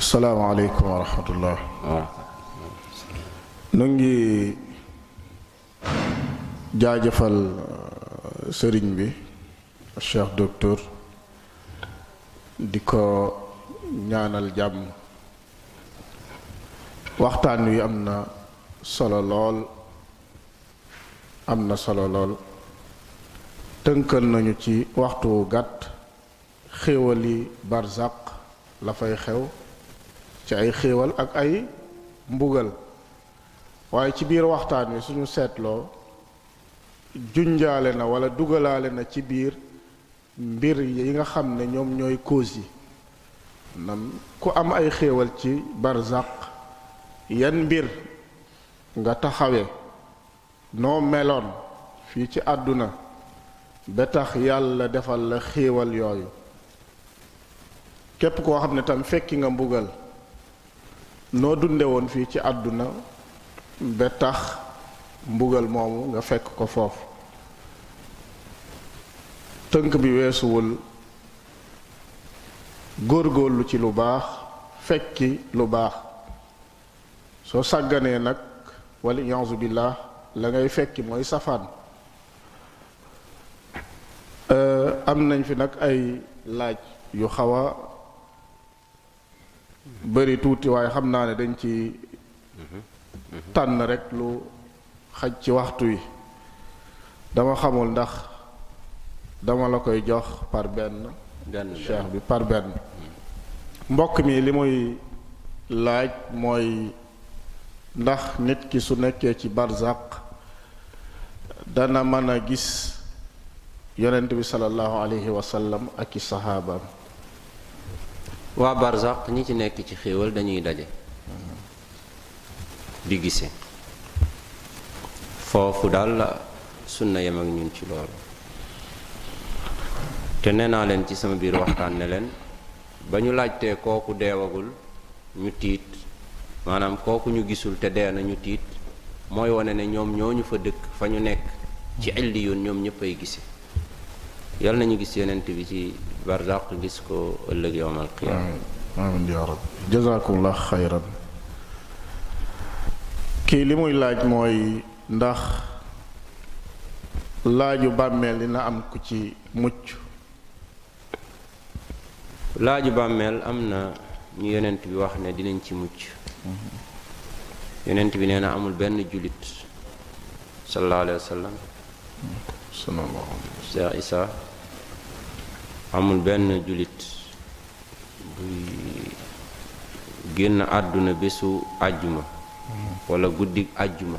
salaamaaleykum wa rahmatullah nu ngi jaajëfal euh, sëriñ bi Cheikh Docteur di ko ñaanal jàmm waxtaan wi am na solo lool am na solo lool tënkal nañu ci waxtu wu gàtt xéewali barzaq la fay xew ci ay xéewal ak ay mbugal waaye ci biir waxtaan wi suñu seetloo junjaale na wala dugalaale na ci biir mbir yi nga xam ne ñoom ñooy cause yi nam ku am ay xéewal ci barzaq yan mbir nga taxawe noo meloon fii ci àdduna ba tax yàlla defal la xéewal yooyu képp koo xam ne tam fekki nga mbugal noo dunde woon fii ci àdduna ba tax mbugal moomu nga fekk ko foofu tënk bi weesuwul góorgóorlu ci lu baax fekki lu baax soo sàgganee nag wala yanzu billah la ngay fekki mooy safaan euh, am nañ fi nag ay laaj yu xaw a bëri tuuti waaye xam naa ne dañ ci tànn rek lu xaj ci waxtu wi dama xamul ndax dama la koy jox par benn cheikh bi par benn mbokk mi li muy laaj mooy ndax nit ki su nekkee ci barzaq dana mën a gis yonent bi sallallahu alayhi wa sallam ak i saxaabaam waa barzaq ñi ci nekk ci xéewal dañuy daje di gise foofu daal la sunna yem ak ñun ci loolu te nee naa leen ci sama biir waxtaan ne leen ba ñu laajtee kooku deewagul ñu tiit maanaam kooku ñu gisul te dee na ñu tiit mooy wane ne ñoom ñooñu fa dëkk fa ñu nekk ci illi yoon ñoom ñëpp ay gise yal nañu gis yonent bi ci barzaq gis ko ëllëg yowmal qiyaama amiin yaa rabbi jazakumullah xayran kii li muy laaj mooy ndax laaju bàmmeel dina am ku ci mucc laaju bàmmeel am na ñu yonent bi wax ne dinañ ci mucc yonent bi nee na amul benn jullit sallallahu alayhi wa sallam Cheikh Isa amul benn jullit buy génn àdduna bésu àjjuma wala guddi àjjuma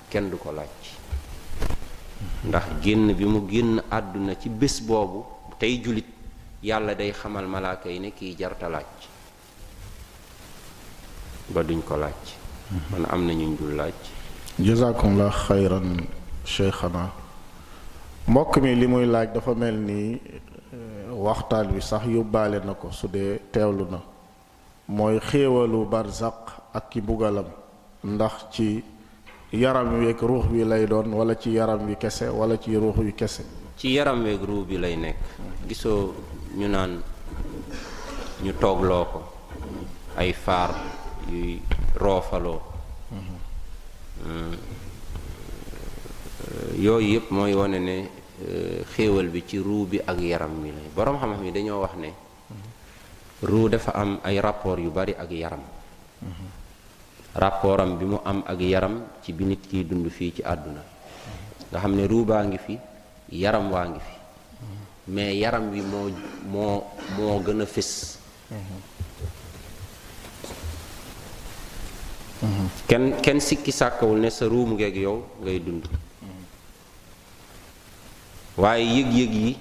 kenn du ko laaj ndax génn bi mu génn àdduna ci bés boobu tey julit yàlla day xamal malaaka yi ne kii jarta laaj ba duñ ko laaj man am na ñuñ dul laaj jazakumullah xayran cheikhana mbokk mi li muy laaj dafa mel ni waxtaan wi sax yóbbaale na ko su dee teewlu na mooy xéewalu barzaq ak ki mbugalam ndax ci yaram weeg ruux wi lay doon wala ci yaram wi kese wala ci ruux wi kese ci yaram weeg ruux bi lay nekk gisoo ñu naan ñu toogloo ko ay faar yuy roofaloo yooyu yëpp mooy wane ne xéewal bi ci ruu bi ak yaram mi lay boroom xam-xam yi dañoo wax ne ruu dafa am ay rapport yu bari ak yaram rapportam bi mu am ak yaram ci bi nit kiy dund fii ci àdduna nga xam ne ruu baa ngi fi yaram waa ngi fi mais yaram wi moo moo moo gën a fés kenn kenn sikki sàkkawul ne sa ruu mu ngeeg yow ngay dund waaye yëg-yëg yi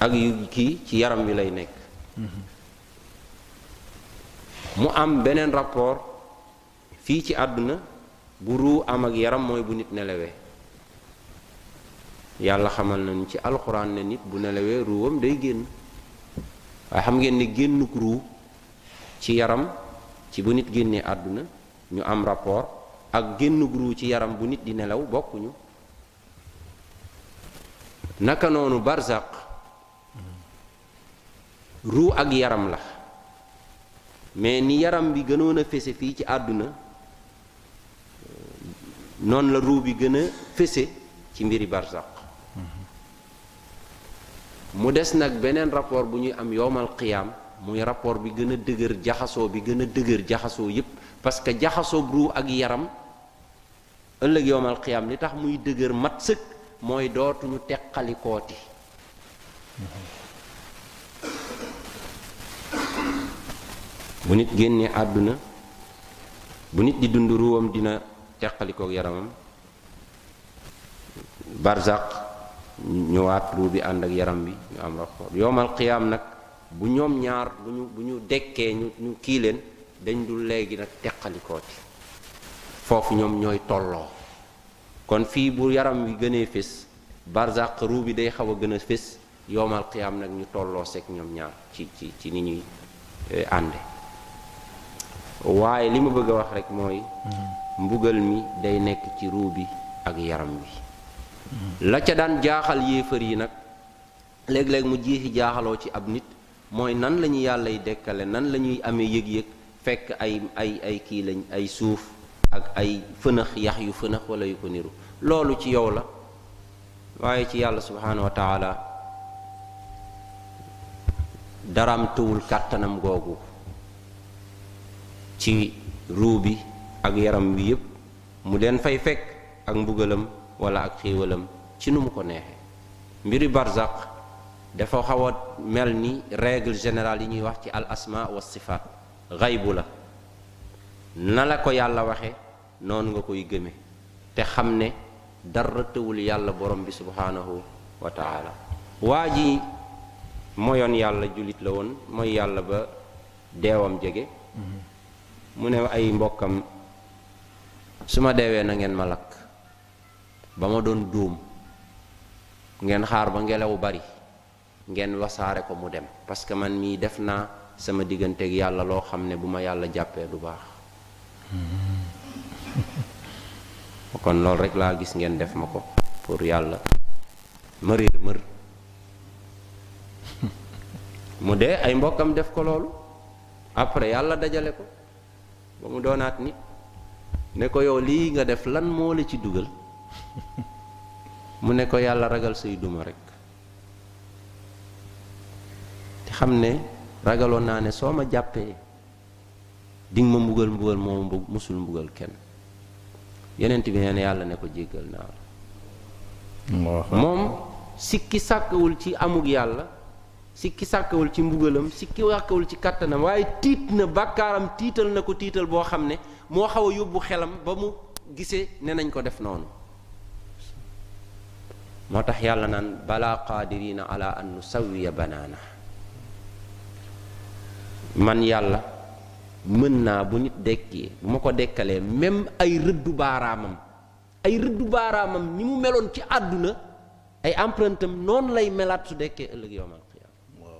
ak yu kii ci yaram wi lay nekk mu am beneen rapport fii ci àdduna bu ruu am ak yaram mooy bu nit nelawee yàlla xamal nañu ci alxuraan ne nit bu nelawee ruuwam day génn waaye xam ngeen ne génnuk ruu ci yaram ci bu nit génnee àdduna ñu am rapport ak génn guru ci yaram bu nit di nelaw bokkuñu naka noonu barzaq ruu ak yaram la mais ni yaram bi gënoon a fese fii ci àdduna noonu la ruu bi gën a fese ci mbiri barzaq mu des nag beneen rapport bu ñuy am yowmal qiyaam muy rapport bi gën a dëgër jaxasoo bi gën a dëgër jaxasoo yépp parce que jaxasoo ruu ak yaram ëllëg yowmal qiyaam li tax muy dëgër mat sëkk mooy dootuñu teqalikooti bu nit génnee àdduna bu nit di dund ruwam dina teqalikook yaramam barzaq ñëwaat ruu bi ànd ak yaram bi ñu am rapport yowmal qiyaam nag bu ñoom ñaar bu ñu bu ñu dekkee ñu ñu kii leen dañ dul léegi nag teqalikooti foofu ñoom ñooy tolloo kon fii bu yaram wi gënee fés barzaq ruu bi day xaw a gën a fés yoomal qiyaam nag ñu tolloo seeg ñoom ñaar ci ci ci ni ñuy eh, ànde waaye li ma bëgg a wax rek mooy mm-hmm. mbugal mi day nekk ci ruu bi ak yaram wi mm-hmm. la ca daan jaaxal yéefar yi nag léeg-léeg mu jiixi jaaxaloo ci ab nit mooy nan la ñu yàlla yi dekkale nan la ñuy amee yëg-yëg fekk ay ay ay kii lañ ay suuf ak ay fënax yax yu fënax wala yu ko niru loolu ci yow la waaye ci yàlla subhaanahu wa taala daraam tëwul kàttanam googu ci ruu bi ak yaram wi yépp mu leen fay fekk ak mbugalam wala ak xéewalam ci nu mu ko neexee mbiri barzaq dafa xaw a mel ni règle générale yi ñuy wax ci al asma wa sifaat xaybu la na la ko yàlla waxe noonu nga koy gëme te xam ne dara tëwul yàlla borom bi subhaanahu wa taala waa ji moyoon yàlla jullit la woon mooy yàlla ba deewam jege mu ne ay mbokkam su ma deewee na ngeen ma lakk ba ma doon dóom ngeen xaar ba ngelaw bari ngeen wasaare ko mu dem parce que man mii def naa sama digganteeg yàlla loo xam ne bu ma yàlla jàppee du baax kon loolu rek laa gis ngeen def ma ko pour yàlla ma réer mër mu dee ay mbokkam def ko loolu après yàlla dajale ko ba mu doonaat nit ne ko yow lii nga def lan moo la ci dugal mu ne ko yàlla ragal say duma rek te xam ne ragaloon naa ne soo ma jàppee dinga ma mbugal mbugal moomu musul mbugal kenn yenent bi nee na yàlla ne ko jéggal naa la moom sikki sàkkawul ci amug yàlla sikki sàkkawul ci mbugalam sikki sàkkawul ci kàttanam waaye tiit na bàkkaaram tiital na ko tiital boo xam ne moo xaw a yóbbu xelam ba mu gisee ne nañ ko def noonu moo tax yàlla naan balaa qaadirina ala an nusawiya banaana man yàlla mën naa bu nit dekkee bu ma ko dekkalee même ay rëddu baaraamam ay rëddu baaraamam ni mu meloon ci àdduna ay empreinte am noonu lay melaat su dekkee ëllëg yowmal qiyaama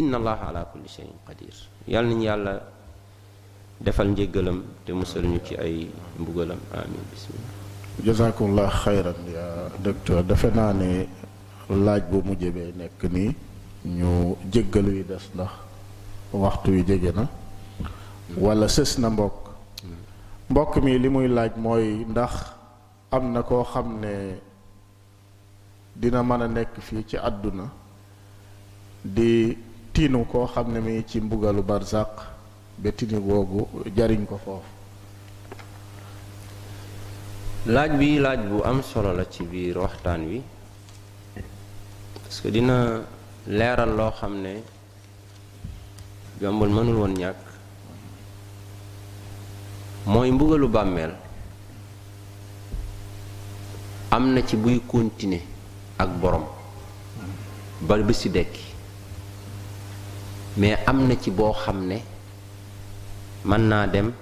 inna allaha ala kulli shay'in qadir yàlla nañu yàlla defal njéggalam te musal ñu ci ay mbugalam amin bismillah jazakumullah xayran ya docteur defe naa ne laaj bu mujj bee nekk nii ñu jéggalu yi des ndax waxtu wi jege na wala sës na mbokk mbokk mi li muy laaj mooy ndax am na koo xam ne dina mën a nekk fii ci àdduna di tiinu koo xam ne mi ci mbugalu barzaq ba tini googu jariñ ko foofu laaj bi laaj bu am solo la ci biir waxtaan wi parce que dina leeral loo xam ne jombul mënul woon ñàkk mooy mbugalu bàmmeel am na ci buy continuer ak borom ba bi si dekki mais am na ci boo xam ne mën naa dem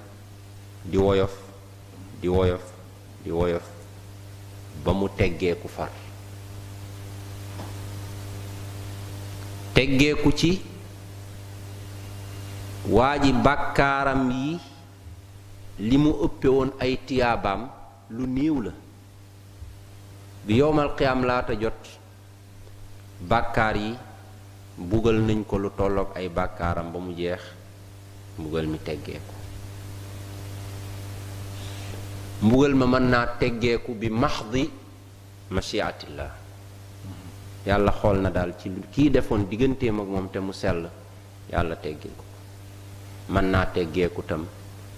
di woyof di woyof di woyof ba mu teggeeku far teggeeku ci waa ji bàkkaaram yi li mu ëppe woon ay tiyaabaam lu néew la bi yowmal qiyaam laata jot bàkkaar yi bugal nañ ko lu tolloog ay bàkkaaram ba mu jeex mbugal mi teggeeku mbugal ma mën naa teggeeku bi maxdi machiatillah yàlla xool na daal ci kii defoon digganteem ak moom te mu sell yàlla teggil ko mën naa teggeeku tam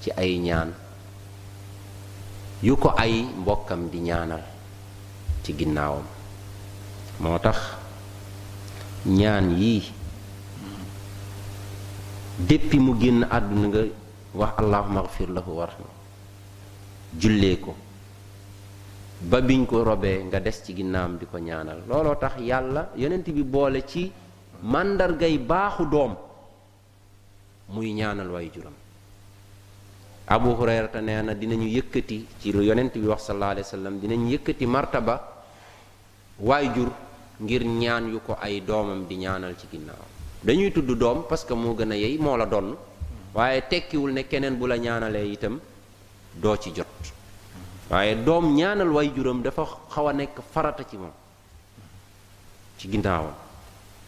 ci ay ñaan yu ko ay mbokkam di ñaanal ci ginnaawam moo tax ñaan yii déppi mu génn àdduna nga wax allahuma agfir lahu warham jullee ko ba biñ ko robee nga des ci ginnaawam di ko ñaanal looloo tax yàlla yonent bi boole ci màndargay baaxu doom muy ñaanal way juram abu hurayrata nee na dinañu yëkkati ci lu yonent bi wax sallallahu alayhi wa sallam dinañu yëkkati martaba waay jur ngir ñaan yu ko ay doomam di ñaanal ci ginnaaw dañuy tudd doom parce que moo gën a yey moo la donn waaye tekkiwul ne keneen bu la ñaanalee itam doo ci jot waaye doom ñaanal way juram dafa xaw a nekk farata ci moom ci ginnaawam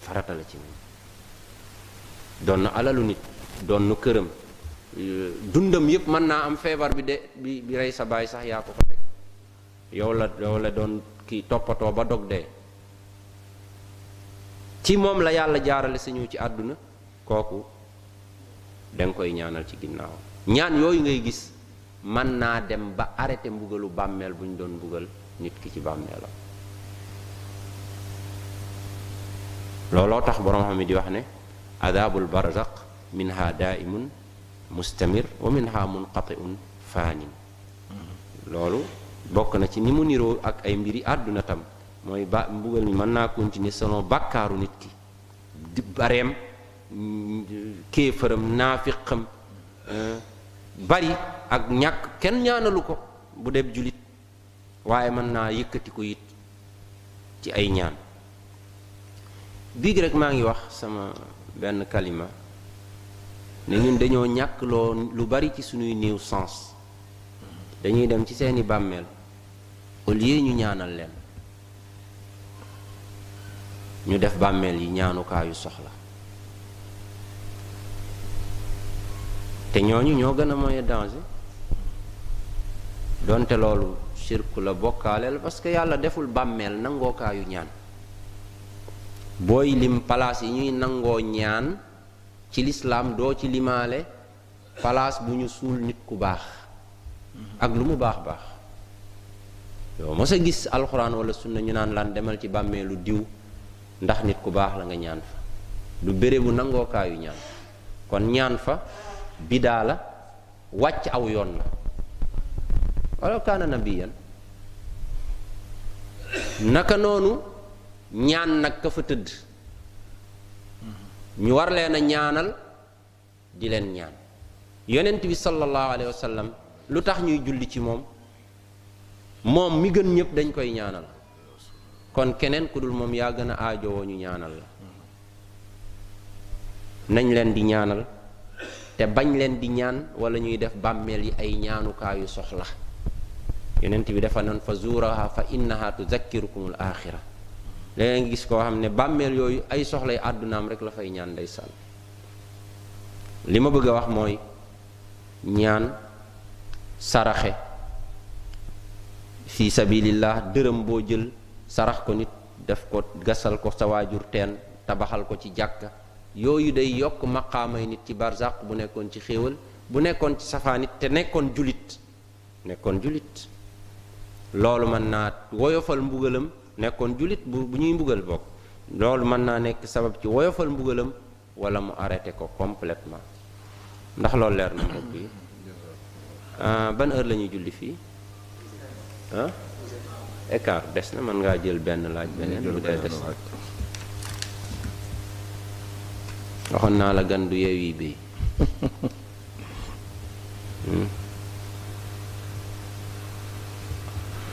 farata la ci moom doon na alalu nit doon na këram euh, dundam yëpp mën naa am feebar bi de bi bi rey sa baay sax yaa ko ko teg yow la yow la doon kii toppatoo ba dog dee ci moom la yàlla jaarale sa ñëw ci àdduna kooku danga koy ñaanal ci ginnaaw ñaan yooyu ngay gis mën naa dem ba arrêté mbugalu bàmmeel bu ñu doon mbugal nit ki ci bàmmeelam looloo tax borom xam di wax ne adabul barzaq minha daimun mustamir wa minha munqatiun faanin loolu bokk na ci ni mu niroo ak ay mbiri àdduna tam mooy ba mbugal mi mën naa continuer selon bàkkaaru nit ki di bareem kéefëram naafiqam eh, bari ak ñàkk kenn ñaanalu ko bu dee jullit waaye mën naa yëkkati ko it ci ay ñaan biig rek maa ngi wax sama benn kalima ne ñun dañoo ñàkk loo lu bari ci suñuy néew sens dañuy dem ci seeni bàmmeel au lieu ñu ñaanal leen ñu def bàmmeel yi ñaanukaayu soxla te ñooñu ñoo gën a moyen danger donte loolu sirku la bokkaale la parce que yàlla deful bàmmeel nangookaayu ñaan booy lim palaas yi ñuy nangoo ñaan ci lislaam doo ci limaale palaas bu ñu suul nit ku baax ak lu mu baax baax yow mos a gis alxuraan wala sunna ñu naan lan demal ci bàmmeelu diw ndax nit ku baax la nga ñaan fa du béré bu nangookaayu ñaan kon ñaan fa bidaa la wàcc aw yoon la wala kaana nabiyan naka noonu ñaan nag ka fa tëdd ñu war leen a ñaanal di leen ñaan yonent bi sallallahu alayhi wa sallam lu tax ñuy julli ci moom moom mi gën ñëpp dañ koy ñaanal kon keneen ku dul moom yaa gën a aajowoo ñu ñaanal la nañ leen di ñaanal te bañ leen di ñaan wala ñuy def bàmmeel yi ay ñaanukaayu soxla yonent bi dafa nan fa zuuraha fa innaha tuzakkirukumul axira léeg nga gis koo xam ne bàmmeel yooyu ay soxlay àddunaam rek la fay ñaan ndeysaan li ma bëgg a wax mooy ñaan saraxe fi sabilillah dërëm boo jël sarax ko nit def ko gasal ko sa waajur teen tabaxal ko ci jàkka yooyu day yokk maqaamay nit ci barzaq bu nekkoon ci xéewal bu nekkoon ci safaanit te nekkoon julit nekkoon jullit loolu mën naa woyofal mbugalam nekkoon jullit bu bu ñuy mbugal bokk loolu mën naa nekk sabab ci woyofal mbugalam wala mu arrêté ko complètement ndax loolu leer na mbokk yi ah, ban heure la ñuy julli fii ah écart des na mën ngaa jël benn laaj beneen bu dee des waxoon naa la gan du yeew yi béy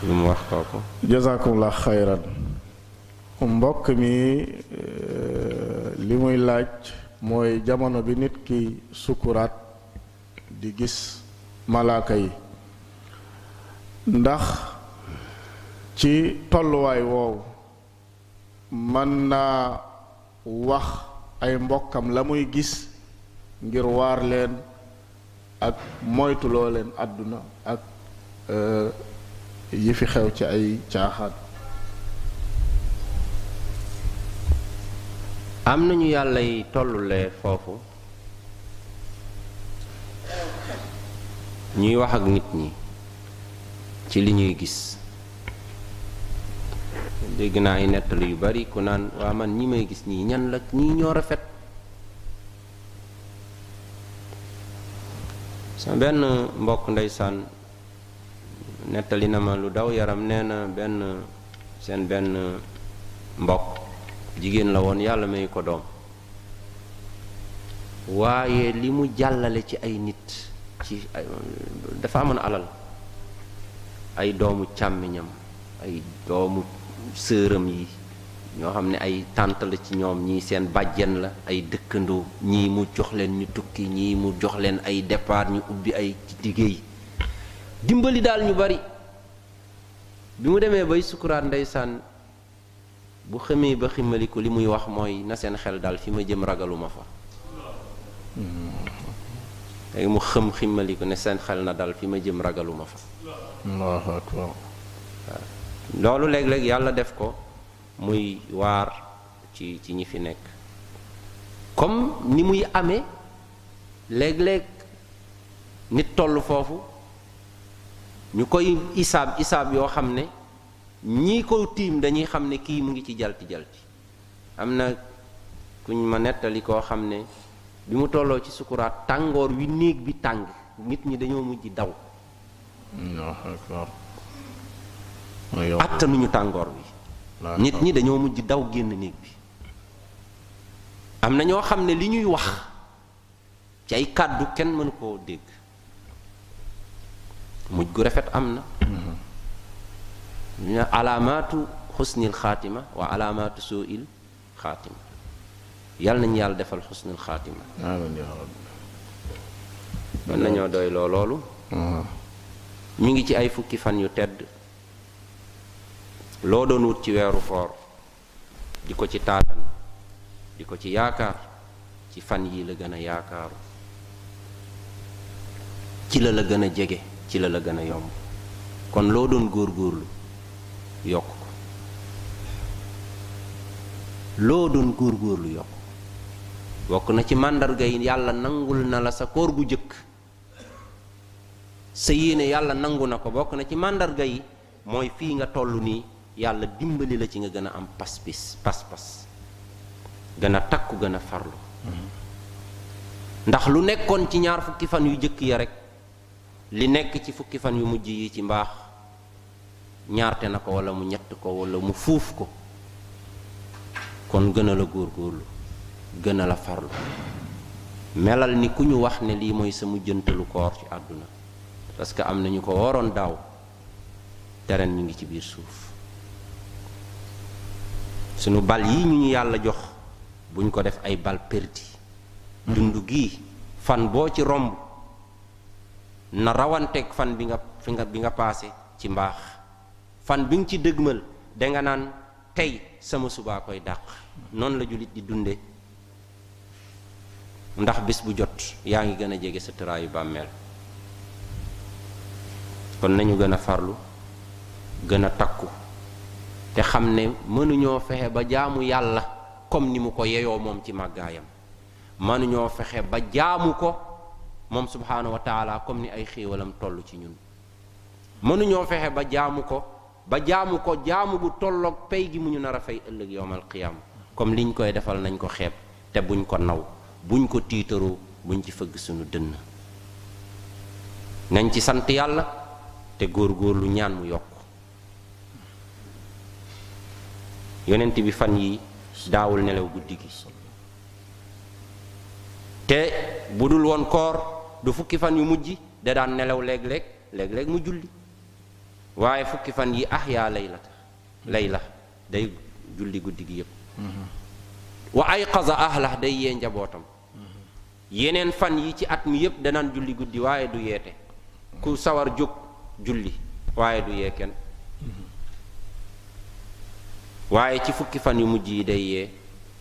lu mu wax kooku jazakumullah xayran mbokk mi euh, li muy laaj mooy jamono bi nit ki sukuraat di gis malaaka yi ndax ci tolluwaay woowu mën naa wax ay mbokkam la muy gis ngir waar leen ak moytuloo leen àdduna ak euh, yi fi xew ci ay caaxaan am nañu yàlla yi tollulee foofu ñuy wax ak nit ñi ci li ñuy gis dégg naa ay nettali yu bari ku naan waa man ñi may gis ñii ñan la ñii ñoo rafet sa benn mbokk ndeysaan nettali na ma lu daw yaram nee na benn seen benn mbokk jigéen la woon yàlla may ko doom waaye li mu jàllale ci ay nit ci dafa amoon alal ay doomu càmmiñam ay doomu sëram yi ñoo xam ne ay tànt la ci ñoom ñii seen bàjjen la ay dëkkandoo ñii mu jox leen ñu tukki ñii mu jox leen ay départ ñu ubbi ay liggéey dimbali daal ñu bari bi mu demee bay sukuraat ndeysaan bu xëmee ba ximmaliku li muy wax mooy na seen xel daal fi ma jëm ragaluma fa léegi mu xëm ximmaliku ne seen xel na dal fi ma jëm ragaluma fa allahu akbar loolu léeg-léeg yàlla def ko muy waar ci ci ñi fi nekk comme ni muy amee léeg-léeg nit toll foofu ñu koy isaab isaab yoo xam ne ñi ko tiim dañuy xam ne kii mu ngi ci jalti jalti am na kuñ ma nettali koo xam ne bi mu tolloo ci sukuraat tàngoor wi néeg bi tàng nit ñi dañoo mujj daw attanuñu tàngoor bi nit ñi dañoo mujj daw génn néeg bi am na ñoo xam ne li ñuy wax ci ay kàddu kenn mënu koo dégg muj gu rafet am na ñu ne alaamaatu xusnil xaatima wa alaamaatu soo il xaatima yàlla nañu yàlla defal xusnil xaatima amiin yaa rabbi mën nañoo doy loo loolu ñu ngi ci ay fukki fan yu tedd loo doon wut ci weeru koor di ko ci taatan di ko ci yaakaar ci fan yi la gën a yaakaaru ci la la gën a jege ci la la gën a yomb kon loo doon góorgóorlu yokk ko loo doon góorgóorlu yokk bokk na ci màndarga yi yàlla nangul na la sa koor gu jëkk sa yéene yàlla nangu na ko bokk na ci màndarga yi mooy fii nga toll nii yàlla dimbali la ci nga gën a am pas-pas pas-pas gën a takku gën a farlu ndax lu nekkoon ci ñaar fukki fan yu jëkk ya rek li nekk ci fukki fan yu mujj yi ci mbaax ñaarte na ko wala mu ñett ko wala mu fuuf ko kon gën a la góorgóorlu gën a la farlu melal ni ku ñu wax ne lii mooy sa mujjantalu koor ci àdduna parce que am na ñu ko waroon daaw te ren ñu ngi ci biir suuf sunu bal yi ñu ñu yàlla jox buñ ko def ay bal perdi dund gii fan boo ci romb na rawanteeg fan bi nga fi nga bi nga paase ci mbaax fan bi nga ci dëgmal danga naan tey sama subaa koy dàq noonu la jullit di dunde ndax bis bu jot yaa ngi gën a jege sa tëraayu bàmmeel kon nañu gën a farlu gën a takku te xam ne mënuñoo fexe ba jaamu yàlla comme ni mu ko yeyoo moom ci màggaayam mënuñoo fexe ba jaamu ko moom subhaanahu wa taala comme ni ay xéewalam toll ci ñun mënuñoo fexe ba jaamu ko ba jaamu ko jaamu gu tolloog pay gi mu ñu nar a fay ëllëg yowmal qiyaam comme liñ koy defal nañ ko xeeb te buñ ko naw buñ ko tiitaroo buñ ci fëgg suñu dënn nañ ci sant yàlla te góor góor lu ñaan mu yokk yonent bi fan yi daawul nelaw guddi gi te bu dul woon koor du fukki fan yu mujj da daan nelaw léeg-léeg léeg-léeg mu julli waaye fukki fan yi ahyaa laylata layla day julli guddi gi yépp wa ay qaza ahlah day yee njabootam yeneen fan yi ci at mi yépp danaan julli guddi waaye du yeete ku sawar jóg julli waaye du yee kenn waaye ci fukki fan yu mujj yi day yee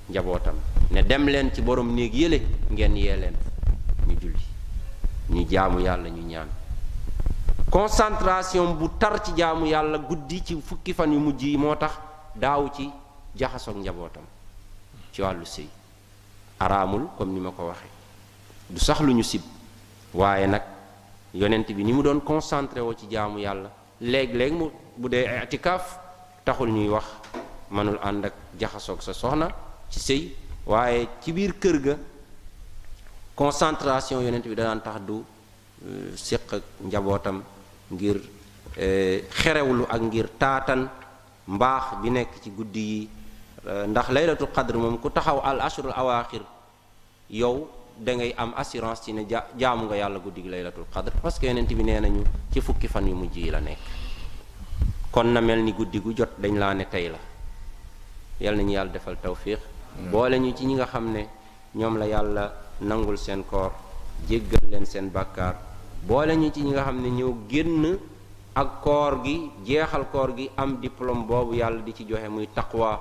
njabootam ne dem leen ci borom néeg yële ngeen yee leen ñu julli ñu jaamu yàlla ñu ñaan concentration bu tar ci jaamu yàlla guddi ci fukki fan yu mujj yi moo tax daaw ci jaxasoog njabootam ci wàllu sëy araamul comme ni ma ko waxee du sax lu ñu sib waaye nag yonent bi ni mu doon concentré woo ci jaamu yàlla léeg-léeg mu bu dee itikaaf taxul ñuy wax manul ànd ak jaxasoog sa soxna ci sëy waaye ci biir kër ga concentration yonent bi danaan tax du euh, séq ak njabootam ngir euh, xerewlu ak ngir taatan mbaax bi nekk ci guddi yi euh, ndax laylatul qadr moom ku taxaw al ashrul awaaxir yow da ngay am assurance ci ne ja jaamu nga yàlla guddi gi laylatul qadr parce que yonent bi nee nañu ci fukki fan yu mujj yi la nekk kon na mel ni guddi gu jot dañ laa ne tey la yal nañu yàlla defal tawfiq boole ñu ci ñi nga xam ne ñoom la yàlla nangul seen koor jéggal leen seen bàkkaar boole ñu ci ñi nga xam ne ñoo génn ak koor gi jeexal koor gi am diplôme boobu yàlla di ci joxe muy taqwa